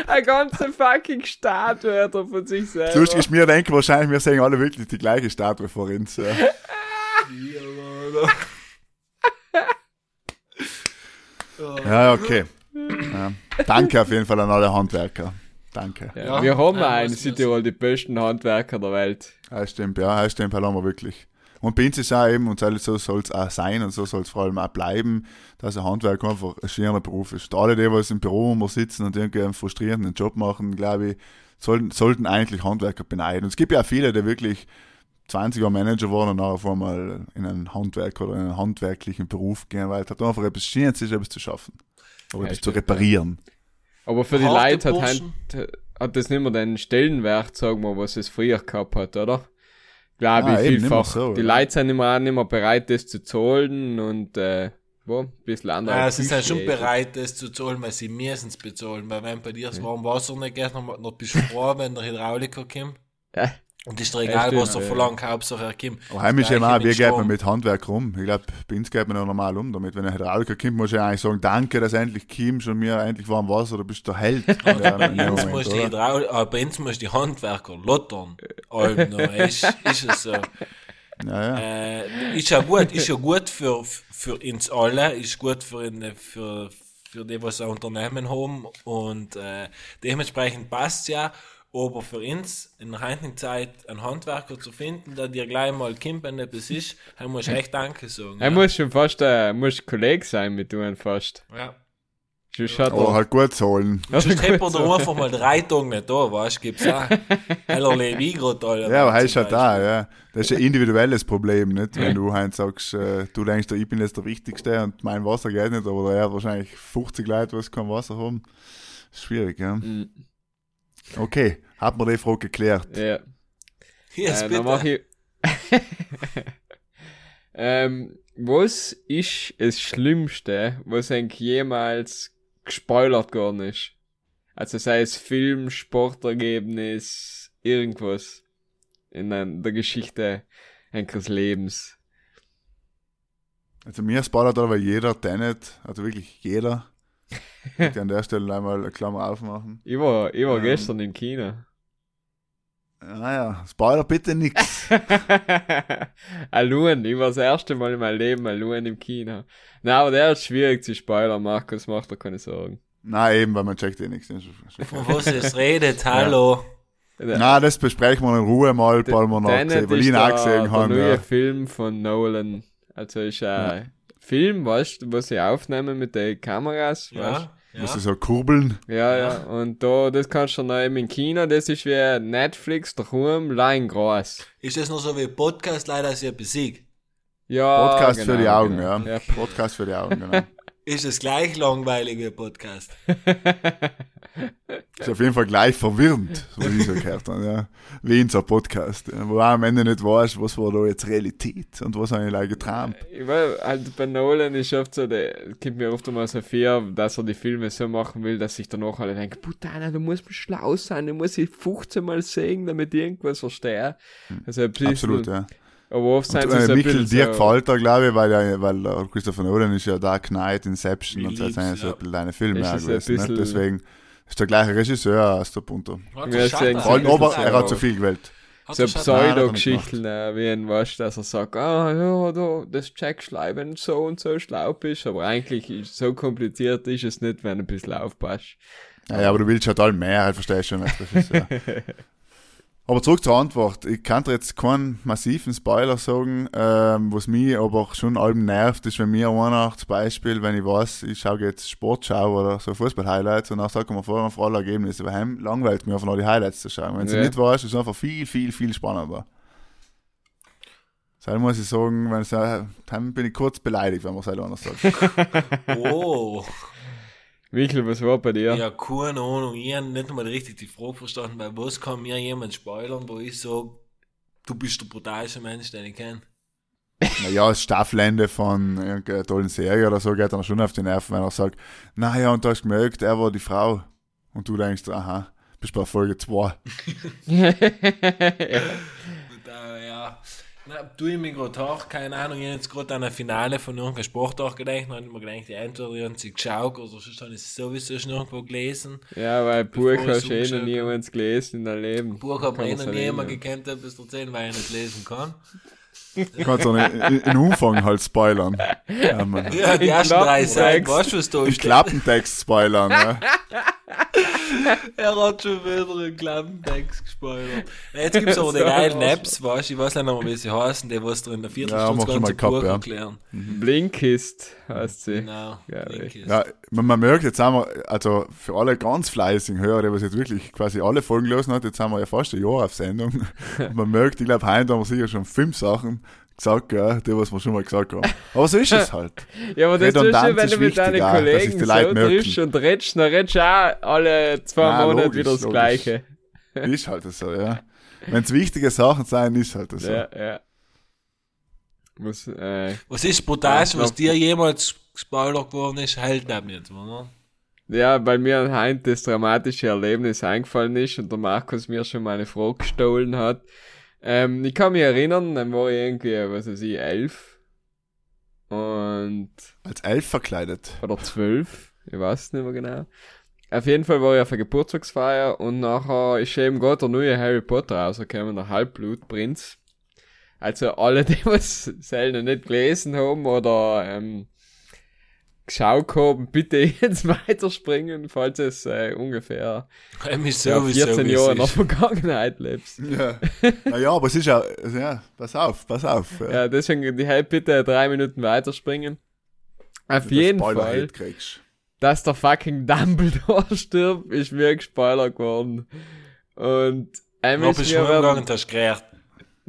eine ganze fucking Statue hat er von sich selber. Das Lustige ist, wir denken wahrscheinlich, wir sehen alle wirklich die gleiche Statue vor uns. Ja. Ja, okay. Ja. Danke auf jeden Fall an alle Handwerker. Danke. Ja, Ja, wir haben ja, ja in muss- Südtirol die besten Handwerker der Welt. Ja, stimmt, ja, ja, stimmt, haben wir wirklich. Und bei uns ist auch eben, und so soll es auch sein und so soll es vor allem auch bleiben, dass ein Handwerk einfach ein schöner Beruf ist. Alle, die, was im Büro immer sitzen und irgendwie einen frustrierenden Job machen, glaube ich, sollten, sollten eigentlich Handwerker beneiden. Und es gibt ja auch viele, die wirklich 20 Jahre Manager waren und nachher auf einmal in einen Handwerk oder in einen handwerklichen Beruf gehen, weil es hat einfach etwas Schönes ist, etwas zu schaffen. Oder Ja, etwas zu reparieren. Aber für die Leute hat, Burschen. hat, hat das nicht mehr den Stellenwert, sagen wir, was es früher gehabt hat, oder? Glaube Ah, ich, vielfach. so, die. Leute sind immer auch nicht mehr bereit, das zu zahlen und, äh, wo, ein bisschen andere. Ja, sie sind schon bereit, das zu zahlen, weil sie müssen es bezahlen. Weil wenn bei dir das warme Wasser nicht geht, dann bist du froh, wenn der Hydrauliker kommt. Ja. Und ist Ja, egal, stimmt, was er ja. verlangt, Hauptsache er kommt. Aber heimisch Das eben auch, wie mit geht man mit Handwerk rum? Ich glaube, bei uns geht man ja normal um damit. Wenn ein Hydrauliker kommt, muss ich eigentlich sagen, danke, dass endlich kommst und mir endlich warm Wasser, du bist der Held. Ja, Bei uns Moment, die oder? Hydraul bei uns musst die Handwerker lottern. Alben, ist, ist es so. ja, ja. Äh, ist ja gut, ist ja gut für, für uns alle, ist gut für, in, für, für die, was ein Unternehmen haben und äh, dementsprechend passt ja. Aber für uns in der heutigen Zeit einen Handwerker zu finden, der dir gleich mal wenn etwas ist, da muss ich echt Danke sagen. Er muss schon fast, äh, muss Kollege sein mit dir fast. ja. Sonst hat Aber er, halt gut zahlen. hat Sonst er hätte man da einfach mal drei Tage nicht da, weißt du, gibt's auch. Heller Levi gerade alle. Ja, aber heißt halt da, ja. Das ist ein individuelles Problem, nicht? Wenn du halt sagst, äh, du denkst, ich bin jetzt der Wichtigste und mein Wasser geht nicht, aber er hat wahrscheinlich 50 Leute, die kein Wasser haben. Schwierig, ja. Mhm. Okay, hat man die Frage geklärt. Ja. Yes, äh, bitte. dann mach ich. ähm, was ist das Schlimmste, was eigentlich jemals gespoilert worden ist? Also sei es Film, Sportergebnis, irgendwas in der Geschichte eines Lebens. Also mir spoilert aber jeder Tenet, also wirklich jeder. Ich kann an der Stelle einmal eine Klammer aufmachen. Ich war, ich war Ähm. gestern im Kino. Naja, Spoiler bitte nix. Alun, ich war das erste Mal in meinem Leben Alun im Kino. Na, aber der ist schwierig zu spoilern, Markus, macht dir keine Sorgen. Nein, eben, weil man checkt eh nichts. Das ist schon- Von was es redet, hallo. Nein, das besprechen wir in Ruhe mal, weil wir noch gesehen, weil ich ihn der, auch gesehen der habe. neue Ja. Film von Nolan. Also ist ein Film, weißt du, was sie aufnehmen mit den Kameras, weißt Ja, Musst ja. du so kurbeln? Ja, ja, und da, das kannst du dann eben im Kino, das ist wie Netflix, daheim, line groß. Ist das noch so wie Podcast leider sehr besiegt? Ja, Podcast für die genau, Augen, genau. ja. Podcast für die Augen, genau. Ist es gleich langweilig wie Podcast? Ist auf jeden Fall gleich verwirrend, so wie ich so gehört habe, ja. Wie in so einem Podcast, ja. wo du am Ende nicht weißt, was war da jetzt Realität und was habe ich like geträumt. Ich weiß, halt bei Nolan ist oft so, der gibt mir oft mal so viel, dass er die Filme so machen will, dass ich danach alle denke, Putana, du musst schlau sein, du musst sie 15 Mal sehen, damit ich irgendwas verstehe. Also ein bisschen, Absolut, ja. Aber oft sind Und, sie äh, so ein Michael, bisschen dir so, gefällt er, glaube ich, weil, er, weil er, Christopher Nolan ist ja Dark Knight, Inception Ich und so lieb's, sind so ja. ein bisschen deine Filme Ist auch gewesen. Nicht? Deswegen ist der gleiche Regisseur als der Punto. Ja, er ist aber er hat so- zu viel gewählt. so Pseudo-Geschichten, äh, wie ein was, dass er sagt, ah, ja, du, das wenn du so und so schlau bist, aber eigentlich ist so kompliziert ist es nicht, wenn du ein bisschen aufpasst. Ja, ja, aber du willst halt all mehr, halt, verstehst du schon. als Regisseur. aber zurück zur Antwort. Ich kann dir jetzt keinen massiven Spoiler sagen, ähm, was mich aber schon allem nervt, ist, wenn mir einer zum Beispiel, wenn ich weiß, ich schaue jetzt Sportschau oder so Fußball-Highlights und dann sagt man vorher vor alle Ergebnisse, weil heim langweilt mir einfach noch die Highlights zu schauen. Wenn Ja. nicht weißt, ist es einfach viel, viel, viel spannender. Deshalb muss ich sagen, wenn es, dann bin ich kurz beleidigt, wenn man es halt anders sagt. Oh, Michael, was war bei dir? ja, keine Ahnung. Ich habe nicht mal richtig die Frage verstanden, weil was kann mir jemand spoilern, wo ich sage, du bist der brutalste Mensch, den ich kenne. Naja, das Staffelende von irgendeiner tollen Serie oder so geht dann schon auf die Nerven, wenn er sagt, naja, und du hast gemerkt, er war die Frau. Und du denkst, aha, bist bei Folge 2. Na, du ich mir gerade auch, keine Ahnung, ich habe jetzt gerade an ein Finale von irgendeinem Sportart gedacht, dann habe ich mir gedacht, die entweder haben sie geschaut oder sonst habe ich es sowieso schon irgendwo gelesen. Ja, weil Buch ich hast du eh noch zugeschaut niemals gelesen in deinem Leben. Buch hat eh man's noch nie ja. gekannt, etwas erzählen, weil ich nicht lesen kann. Du kannst auch in, in Umfang halt spoilern. Ja, man. Ja, die In ersten drei. Seiten, weißt du, was da In steht? Klappentext spoilern, ja. Er hat schon wieder einen Klappentext gespoilert. Jetzt gibt es aber die geilen was. Apps, weißt du, ich weiß nicht mehr, wie sie heißen, die was dir in der Ja, Viertelstunde schon ganze mal gehabt, Buch ja. erklären. Blinkist heißt sie. Genau. Ja, Link ist- Ja, man, man merkt, jetzt haben wir, also für alle ganz fleißigen Hörer, die was jetzt wirklich quasi alle Folgen gelesen hat, jetzt haben wir ja fast ein Jahr auf Sendung. Und man merkt, ich glaube, heute haben wir sicher schon fünf Sachen gesagt, ja, die, was wir schon mal gesagt haben. Aber so ist es halt. Ja, aber das tust du, wenn ist du mit deinen auch, Kollegen so triffst und redest, dann redest du auch alle zwei Nein, Monate logisch, wieder das logisch. Gleiche. Ist halt so, ja. Wenn es wichtige Sachen sein, ist halt so. Ja, ja. Muss, äh, Was ist das Ja, was dir jemals gespoilert worden ist, hält neben jetzt, oder? ja, weil mir anhand das dramatische Erlebnis eingefallen ist und der Markus mir schon meine Frau gestohlen hat. Ähm, ich kann mich erinnern, dann war ich irgendwie, was weiß ich, elf. Und Als elf verkleidet. oder zwölf, ich weiß es nicht mehr genau. Auf jeden Fall war ich auf einer Geburtstagsfeier und nachher ist eben gerade der neue Harry Potter rausgekommen, der Halbblutprinz. Also alle, die was selten nicht gelesen haben oder ähm, geschaut haben, bitte jetzt weiterspringen, falls es äh, ungefähr Ich ja, sowieso 14 wie es Jahre in der. Vergangenheit lebst. Ja. naja, aber es ist ja, ja, pass auf, pass auf. Ja. Ja, deswegen die halt bitte drei Minuten weiterspringen. Auf jeden Fall. Kriegst. dass der fucking Dumbledore stirbt, ist mir gespoilert geworden. Und ähm, Wo ist bist du mir umgegangen werden, und hast gerät?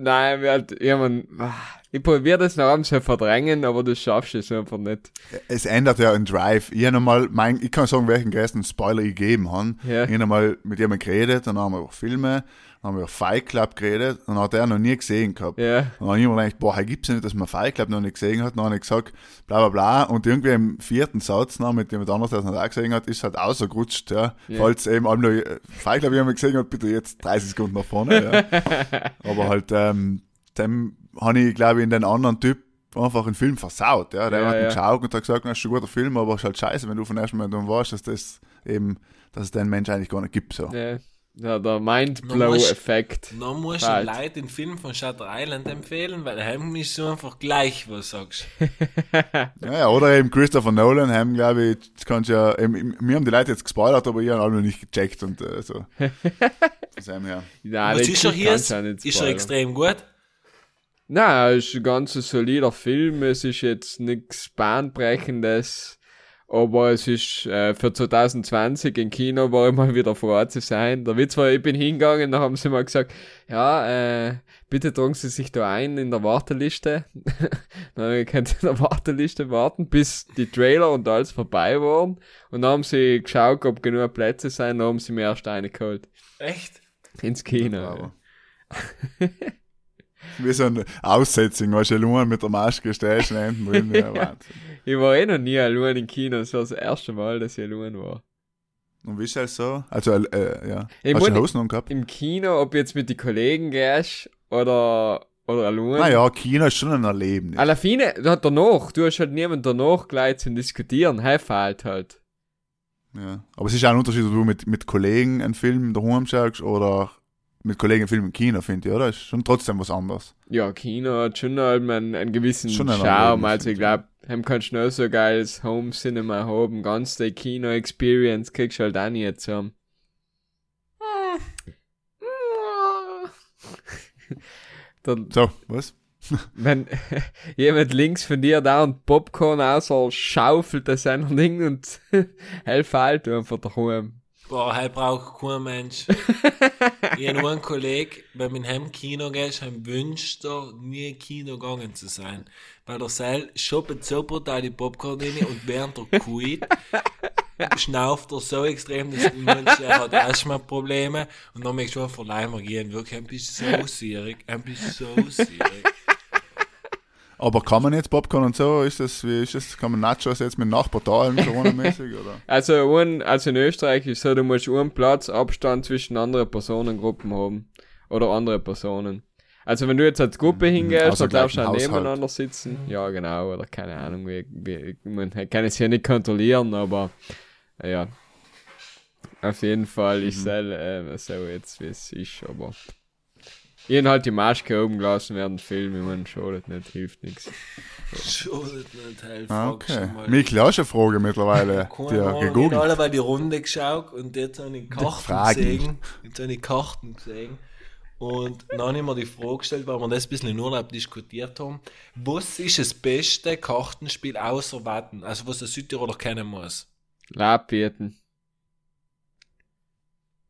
Nein, wir halt, ja, man, ah, ich probiere das noch abends verdrängen, aber das schaffst du es einfach nicht. Es ändert ja einen Drive. Ich, hab noch mal mein, ich kann sagen, welchen größten Spoiler ich gegeben habe. Ja. Ich habe mal mit jemandem geredet, dann haben wir über Filme, dann haben wir über Fight Club geredet, und hat er noch nie gesehen gehabt. Ja, Und dann habe ich mir gedacht, boah, hey, gibt's ja nicht, dass man Fight Club noch nicht gesehen hat. Dann habe ich gesagt, bla bla bla. Und irgendwie im vierten Satz, noch, mit jemand anderes, der es nicht auch gesehen hat, ist halt ausgerutscht, ja. Ja. Falls eben noch äh, Fight Club jemand gesehen hat, bitte jetzt 30 Sekunden nach vorne, ja. Aber halt, ähm, dem habe ich, glaube ich, in den anderen Typ einfach einen Film versaut, ja. Der Ja, hat ihn ja. geschaut und hat gesagt, das ist ein guter Film, aber es ist halt scheiße, wenn du von ersten Moment an weißt, dass das eben, dass es den Mensch eigentlich gar nicht gibt, so. ja. Ja der Mindblow-Effekt. Dann musst du Halt. Leute den Film von Shutter Island empfehlen, weil heim ist so einfach gleich, was du sagst. Ja, ja, oder eben Christopher Nolan haben, glaube ich, das kannst du ja, eben, mir haben die Leute jetzt gespoilert, aber ich habe alle noch nicht gecheckt und äh, so. Dem her. Nein, was das ist er hier? Ist du er extrem gut? Nein, es ist ein ganz solider Film. Es ist jetzt nichts Bahnbrechendes. Aber es ist äh, für 2020 im Kino war ich mal wieder froh zu sein. Der Witz war, ich bin hingegangen, dann haben sie mal gesagt, ja, äh, bitte tragen Sie sich da ein in der Warteliste. dann könnt ihr in der Warteliste warten, bis die Trailer und alles vorbei waren. Und dann haben sie geschaut, ob genug Plätze sind, dann haben sie mir erst eine geholt. Echt? Ins Kino. Aber. Wie so ein Aussetzung, weißt du, Luan mit der Maske stehst und hinten drin, ja, Wahnsinn. Ich war eh noch nie allein im Kino, das war das erste Mal, dass ich allein war. Und wie ist das so? Also, äh, ja. Ich Hast du noch gehabt? Im Kino, ob jetzt mit den Kollegen gehst oder, oder allein. Naja, Kino ist schon ein Erlebnis. Alla fine, da hat danach, du hast halt niemand danach gleich zum Diskutieren, hey, fehlt halt. Ja. Aber es ist auch ein Unterschied, ob du mit, mit Kollegen einen Film daheim schaust oder mit Kollegen einen Film im Kino, finde ich, oder? Ist schon trotzdem was anderes. Ja, Kino hat schon halt einen, einen gewissen Schon ein Charme, also ich. glaube, hem kannst du noch so geiles Home Cinema haben, ganz die Kino-Experience kriegst du halt auch nicht zusammen. Dann, So, was? wenn jemand links von dir da und Popcorn außer schaufelt das ein Ding und hell fällt einfach daheim. Boah, halt braucht kein Mensch. ich habe nur einen Kollegen, wenn man heim Kino geht, heim wünscht er, nie im Kino gegangen zu sein. Weil der Seil schoppt so brutal die Popcorn rein und während er kuit, schnauft er so extrem, dass der Mensch, er hat Asthma-Probleme und dann merkst du nein, wir gehen wirklich ein bisschen so sierig, ein bisschen so sierig. Aber kann man jetzt Popcorn und so, ist das, wie ist das, kann man Nachos jetzt mit Nachbar teilen, Corona-mäßig, oder? Also, ein, also in Österreich ist so, du musst einen Platz Abstand zwischen anderen Personengruppen haben. Oder andere Personen. Also wenn du jetzt als Gruppe hingehst, außer dann darfst du gleich auch nebeneinander sitzen. Ja, genau, oder keine Ahnung, wie, wie, man kann es ja nicht kontrollieren, aber äh, ja. Auf jeden Fall, Mhm. ich soll äh, so jetzt, wie es ist, aber ich hab halt die Maske oben gelassen während dem Film, ich meine, schadet nicht, hilft nichts. Schadet nicht, helfen. Ah, okay. Mikl, hast du eine Frage mittlerweile? Die Ahnung, ich habe gegoogelt. alle bei die Runde geschaut und jetzt habe ich Karten gesehen. Jetzt habe ich Karten gesehen. Und dann habe ich mir die Frage gestellt, weil wir das ein bisschen in Urlaub diskutiert haben. Was ist das beste Kartenspiel außer Watten? Also was der Südtiroler kennen muss. Labbieten.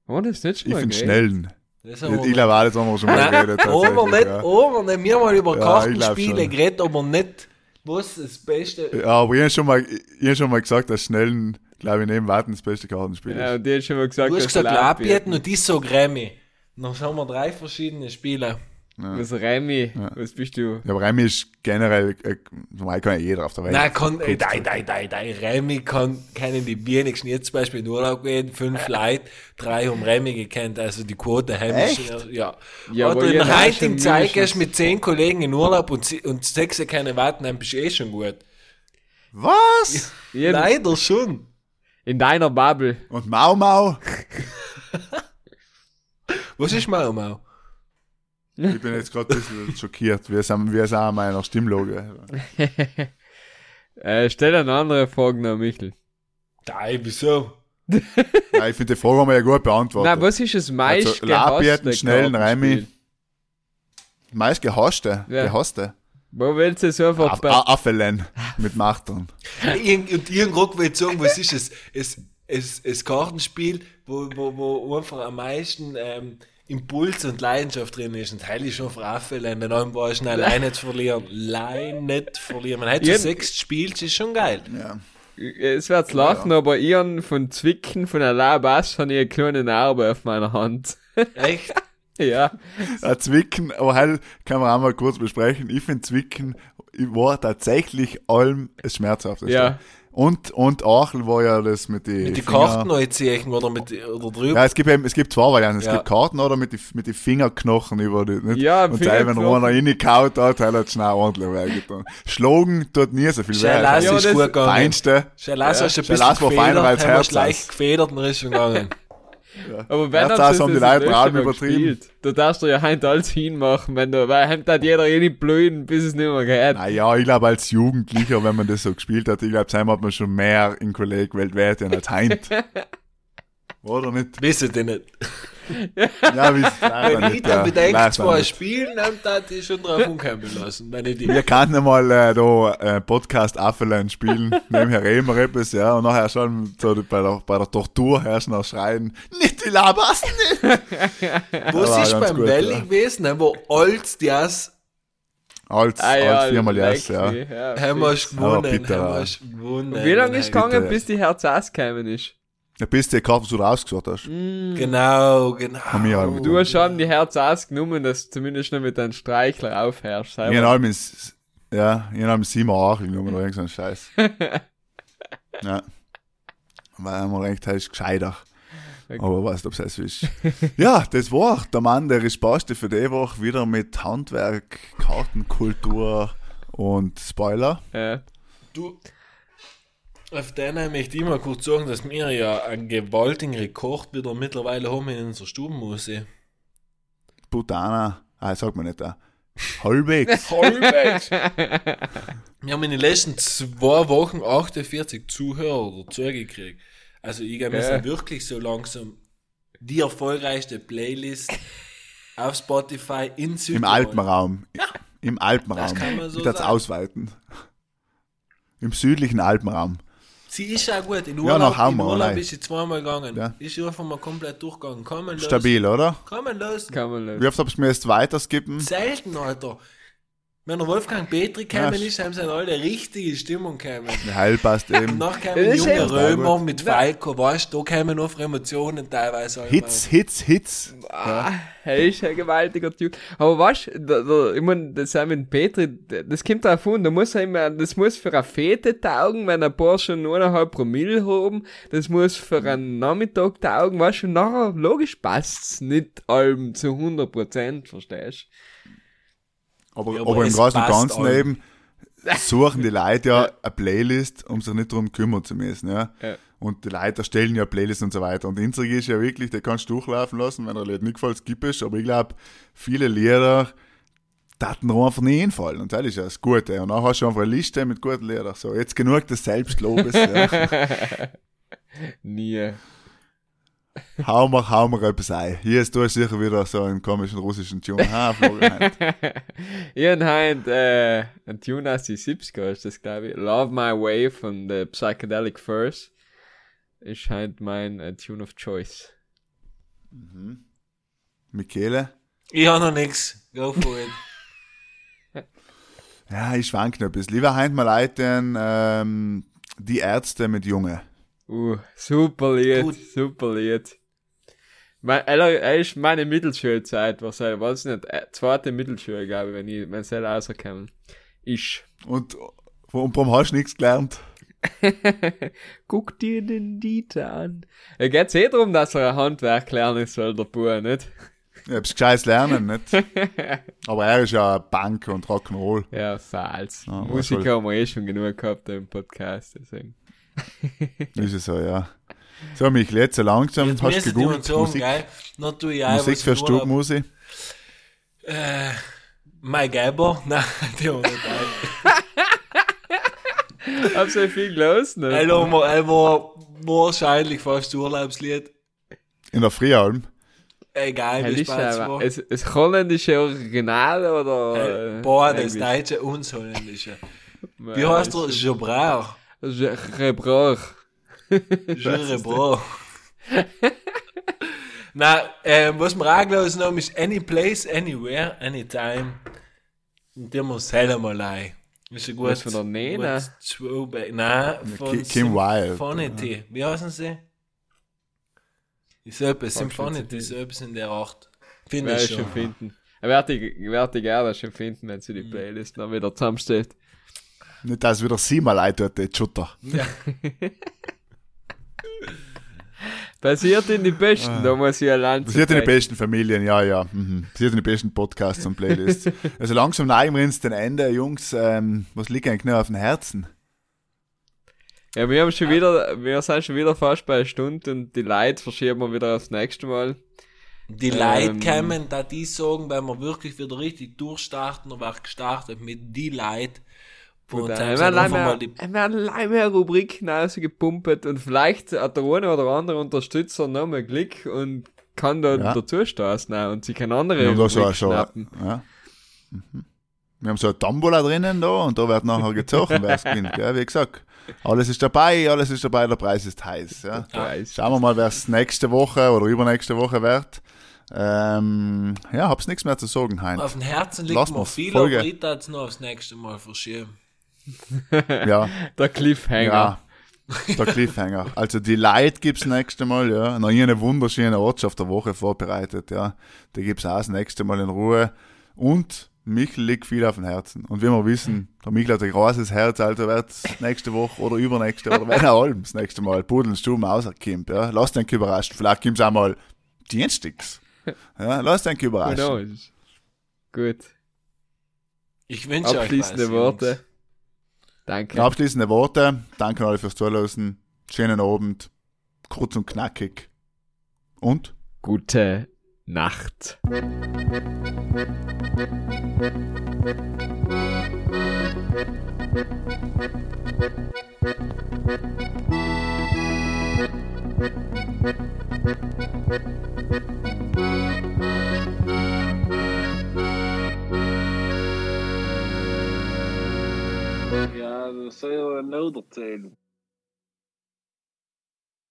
Oh, das ist nicht schon Ich finde schnellen. Das Ich haben wir ich glaube, alles haben wir schon mal geredet. aber nicht, ja. aber nicht. Wir haben mal über Ja, ich Kartenspiele geredet, aber nicht, was das beste. Ja, aber ich habe schon, mal- ich hab schon mal gesagt, dass schnellen, glaube ich, neben Warten das beste Kartenspiel Ja, ist. und die hat schon mal gesagt, Du hast dass gesagt Labbieten und die so Grammy. Dann haben wir drei verschiedene Spiele. Was Remy, was bist du? Ja, aber Remy ist generell, äh, normal kann ja jeder auf der Welt. Nein, kann, äh, nein, nein, nein, nein, Remy kann, kennen die wenigsten. Jetzt zum Beispiel in Urlaub gehen, fünf Leute, drei haben Remy gekannt, also die Quote heimisch. Ja. Ja, Oder aber in gehst du mit zehn Kollegen in Urlaub und, sie- und sechs keine warten, dann bist du eh schon gut. Was? Jeden, Leider schon. in deiner Bubble. Und Mau Mau? Was ist Mau Mau? Ich bin jetzt gerade ein bisschen schockiert. Wir sind, wir sind an meiner Stimmlage. Äh, stell eine andere Frage noch, Michel. Nein, wieso? Ja, ich finde, die Frage haben wir ja gut beantwortet. Na, was ist das meist Also, schnellen? Remy. Meist gehasste. Ja. Gehasste. Wo willst du es einfach Aff- bei... Affelen mit Machtern. Und irgendwo will ich sagen, was ist es? Es, es, es Kartenspiel, wo, wo, wo einfach am meisten ähm, Impuls und Leidenschaft drin ist. Und heil ist schon für Affelen, wenn einem war schnell allein nicht verlieren. Allein nicht verlieren. Man hat so Jeden- sechs Spiels, ist schon geil. Ja. Es wird's lachen, aber ich hab von Zwicken von der Labas habe ich eine kleine Narbe auf meiner Hand. Echt? ja. Äh, Zwicken, aber halt kann man auch mal kurz besprechen. Ich finde Zwicken war tatsächlich allem das Schmerzhafteste. Ja. Und, und Achel war ja das mit den Mit den Karten neu ziehen oder, mit, oder drüber. Ja, es gibt eben, es gibt zwei Varianten. Es Ja. gibt Karten oder mit den mit die Fingerknochen über die, nicht? Ja, Und sei, wenn einer reingehaut hat, hat er schnell ordentlich wehgetan. Schlagen tut nie so viel weh. Schelas Ja, ist das- gut gegangen. Feinste. Ja, hast du ein bisschen war feiner gefedert, als Herz. leicht gefedert und ist schon Aber wenn das haben die Leute Mal übertrieben. gespielt. Da darfst du ja heute alles hinmachen, wenn du, weil heim hat jeder eh nicht blöden, bis es nicht mehr geht. Naja, ich glaube, als Jugendlicher, wenn man das so gespielt hat, ich glaube, seitdem hat man schon mehr in Kolleg weltweit als Heint. Oder nicht? Wissen die nicht. Ja, wie Wenn ich dann bedenke, zwei nicht. Spielen, dann hat ich schon drauf umkommen lassen. Ich die Wir kannten einmal äh, da äh, Podcast Affelein spielen, nebenher reden wir etwas, ja, und nachher schon so die- bei der, bei der Tortur herrschen noch schreien, nicht die Labas, nicht! Was ist beim gut, Valley ja. gewesen, ne, wo alles das Als, Ah ja, als viermal yes, ja. ja. haben wir gewonnen, haben wir gewonnen. Wie lange ist Nein. gegangen, bis die Herz ausgekommen ist? Ja, bis Karte, was du rausgesucht hast. Genau, genau. Wir auch. Du hast schon die Herz ausgenommen, dass du zumindest noch mit deinem Streichler aufhörst. Ich habe ins, ja, ich habe sieben Achel genommen oder irgend so ein Scheiß. ja. Weil man denkt, er ist gescheiter. Aber weißt du, ob es so ist. ja, das war der Mann, der Resposte für die Woche wieder mit Handwerk, Kartenkultur und Spoiler. Ja. Du, auf deiner möchte ich mal kurz sagen, dass wir ja einen gewaltigen Rekord wieder mittlerweile haben in unserer Stubenmusik. Putana. Ah, sagt man nicht da. Halbwegs. Halbwegs. Wir haben in den letzten zwei Wochen 48 Zuhörer oder zugekriegt. Also ich glaube, wir Ja. sind wirklich so langsam die erfolgreichste Playlist auf Spotify in Im Südtirol. Alpenraum. Im Alpenraum. Das kann man so ich sagen. ausweiten. Im südlichen Alpenraum. Sie ist auch gut. In Ja, Urlaub, nach in Hammer, Urlaub nein. ist sie zweimal gegangen. Ja. Ist sie einfach mal komplett durchgegangen. Kann man lösen. Stabil, oder? Kann man lösen. Kann man nicht. Wie oft habst du mir jetzt weiter skippen? Selten, Alter. Wenn der Wolfgang Petri gekommen ist, haben sie alle richtige Stimmung gekommen. Der Heil passt eben. Und nachher kamen ist junge Römer mit Falco, weißt du, da kamen noch für Emotionen teilweise. halt Hits, Hits, Hits. Ah, er ist ein gewaltiger Typ. Aber weißt da, da, ich mein, das auch mit Petri, das kommt drauf an, da muss er immer, das muss für eine Fete taugen, wenn ein paar schon eineinhalb Promille haben, das muss für einen Nachmittag taugen, weißt du, und nachher, logisch passt's nicht allem zu 100 Prozent, verstehst Aber, Ja, aber, aber im Großen und Ganzen allem. eben suchen die Leute ja eine Playlist, um sich nicht darum kümmern zu müssen. Ja? Ja. Und die Leute erstellen ja Playlists und so weiter. Und unsere ist ja wirklich, die kannst du durchlaufen lassen, wenn er Lied nicht gefällt, gibt es. Aber ich glaube, viele Lieder taten dir einfach nie einfallen. Und das ist ja das Gute. Und dann hast du einfach eine Liste mit guten Liedern. So, jetzt genug des Selbstlobes. ja. Nie. Hau mal, hau mal etwas ein. Hier ist du sicher wieder so einen komischen russischen Tune. Ha, Florian. ich habe heute äh, ein Tune aus die 70er, ist das glaube ich. Love My Way von The Psychedelic Furs. Ist halt mein äh, Tune of Choice. Michele? Ich habe noch nix. Go for it. Ja, ich schwank noch ein bisschen. Lieber heint mal leiten, ähm, die Ärzte mit Junge. Uh, super Lied, Gut. super Lied. Mein, er, er ist meine Mittelschulzeit, was er, weiß nicht, äh, zweite Mittelschule, glaube ich, wenn ich, wenn sie rauskommen. Ist. Und, und warum hast du nichts gelernt? Guck dir den Dieter an. Er geht's eh darum, dass er ein Handwerk lernen soll, der Bub, nicht? Ich hab's gescheites lernen, nicht? Aber er ist ja Bank und Rock'n'Roll. Ja, falls. Ja, was Musiker haben wir eh schon genug gehabt im Podcast, deswegen. Ist es so, ja. So, Michel, jetzt so langsam Jetzt hast du gegoogelt. sagen, Musik? Noch tu ich auch Musik was für von Urlaub. Stubmusik. Äh, Mai Geiber? Nein, die haben wir nicht. Hab so viel los, ne? Er war, wahrscheinlich fast Urlaubslied. In der Frühalm. Egal, wie ist spät es war. es, es holländische Original oder? Äh, Boah, das deutsche und das holländische. Wie heißt er? Gebrauch. Gebrauch. Gebrauch. Na, äh, was wir angelassen haben, ist Any Place, Anywhere, Anytime. Und die muss selber mal ein. Ist Was von der Nena? gutes Throwback. Nein, von Ki- Kim Wilde. Symphonity. Wie heißen sie? Ist etwas, Symphonity, ist etwas in der Art. Finde Werde ich schon. finden. Werde ich, werd ich gerne schon finden, wenn sie die Mhm. Playlist dann wieder zusammensteht. Nicht, dass wieder siebenmal ein dort, die Schutter. Ja. Passiert in die Besten, da muss ich allein Das wird in den besten Familien, ja, ja. Mhm. Das wird in den besten Podcasts und Playlists. also langsam neigen wir ins den Ende. Jungs, ähm, was liegt eigentlich noch auf dem Herzen? Ja, wir haben schon wieder, wir sind schon wieder fast bei einer Stunde und die Leute verschieben wir wieder aufs nächste Mal. Die Ähm. Leute kommen, da die sagen, wenn wir wirklich wieder richtig durchstarten, oder gestartet mit die Leute. Sie wir allein mal mehr, Rubriken rausgepumpt und vielleicht hat der eine oder andere Unterstützer noch mal Glück und kann da Ja. dazu stoßen und sich eine andere Wir haben da so, Rubrik so, schnappen. ja. Mhm. Wir haben so eine Tombola drinnen da und da wird nachher gezogen, wer es gewinnt. Gell? Wie gesagt, alles ist dabei, alles ist dabei, der Preis ist heiß. Ja. Schauen wir mal, wer es nächste Woche oder übernächste Woche wird. Ähm, ja, hab's nichts mehr zu sagen, Hein. auf dem Herzen liegt mir viel, aber ich noch aufs nächste Mal verschieben. Ja, Der Cliffhanger. ja. Der Cliffhanger. Also die Light gibt's nächste Mal, ja. Noch eine wunderschöne Ortschaft der Woche vorbereitet, ja. Die gibt's auch das nächste Mal in Ruhe. Und Michel liegt viel auf dem Herzen. Und wie wir wissen, der Michel hat ein großes Herz, also wird's nächste Woche oder übernächste oder wenn er allem das nächste Mal Pudeln Stumm rauskommt, ja. Lass dich überraschen. Vielleicht gibt's auch mal Dienstags. Ja, lass dich überraschen. knows? Gut. Ich wünsche euch Abschließende was, Worte. Jungs. Danke. Abschließende Worte. Danke an alle fürs Zuhören. Schönen Abend. Kurz und knackig. Und? Gute Nacht. Ja, dat du säger nodertid.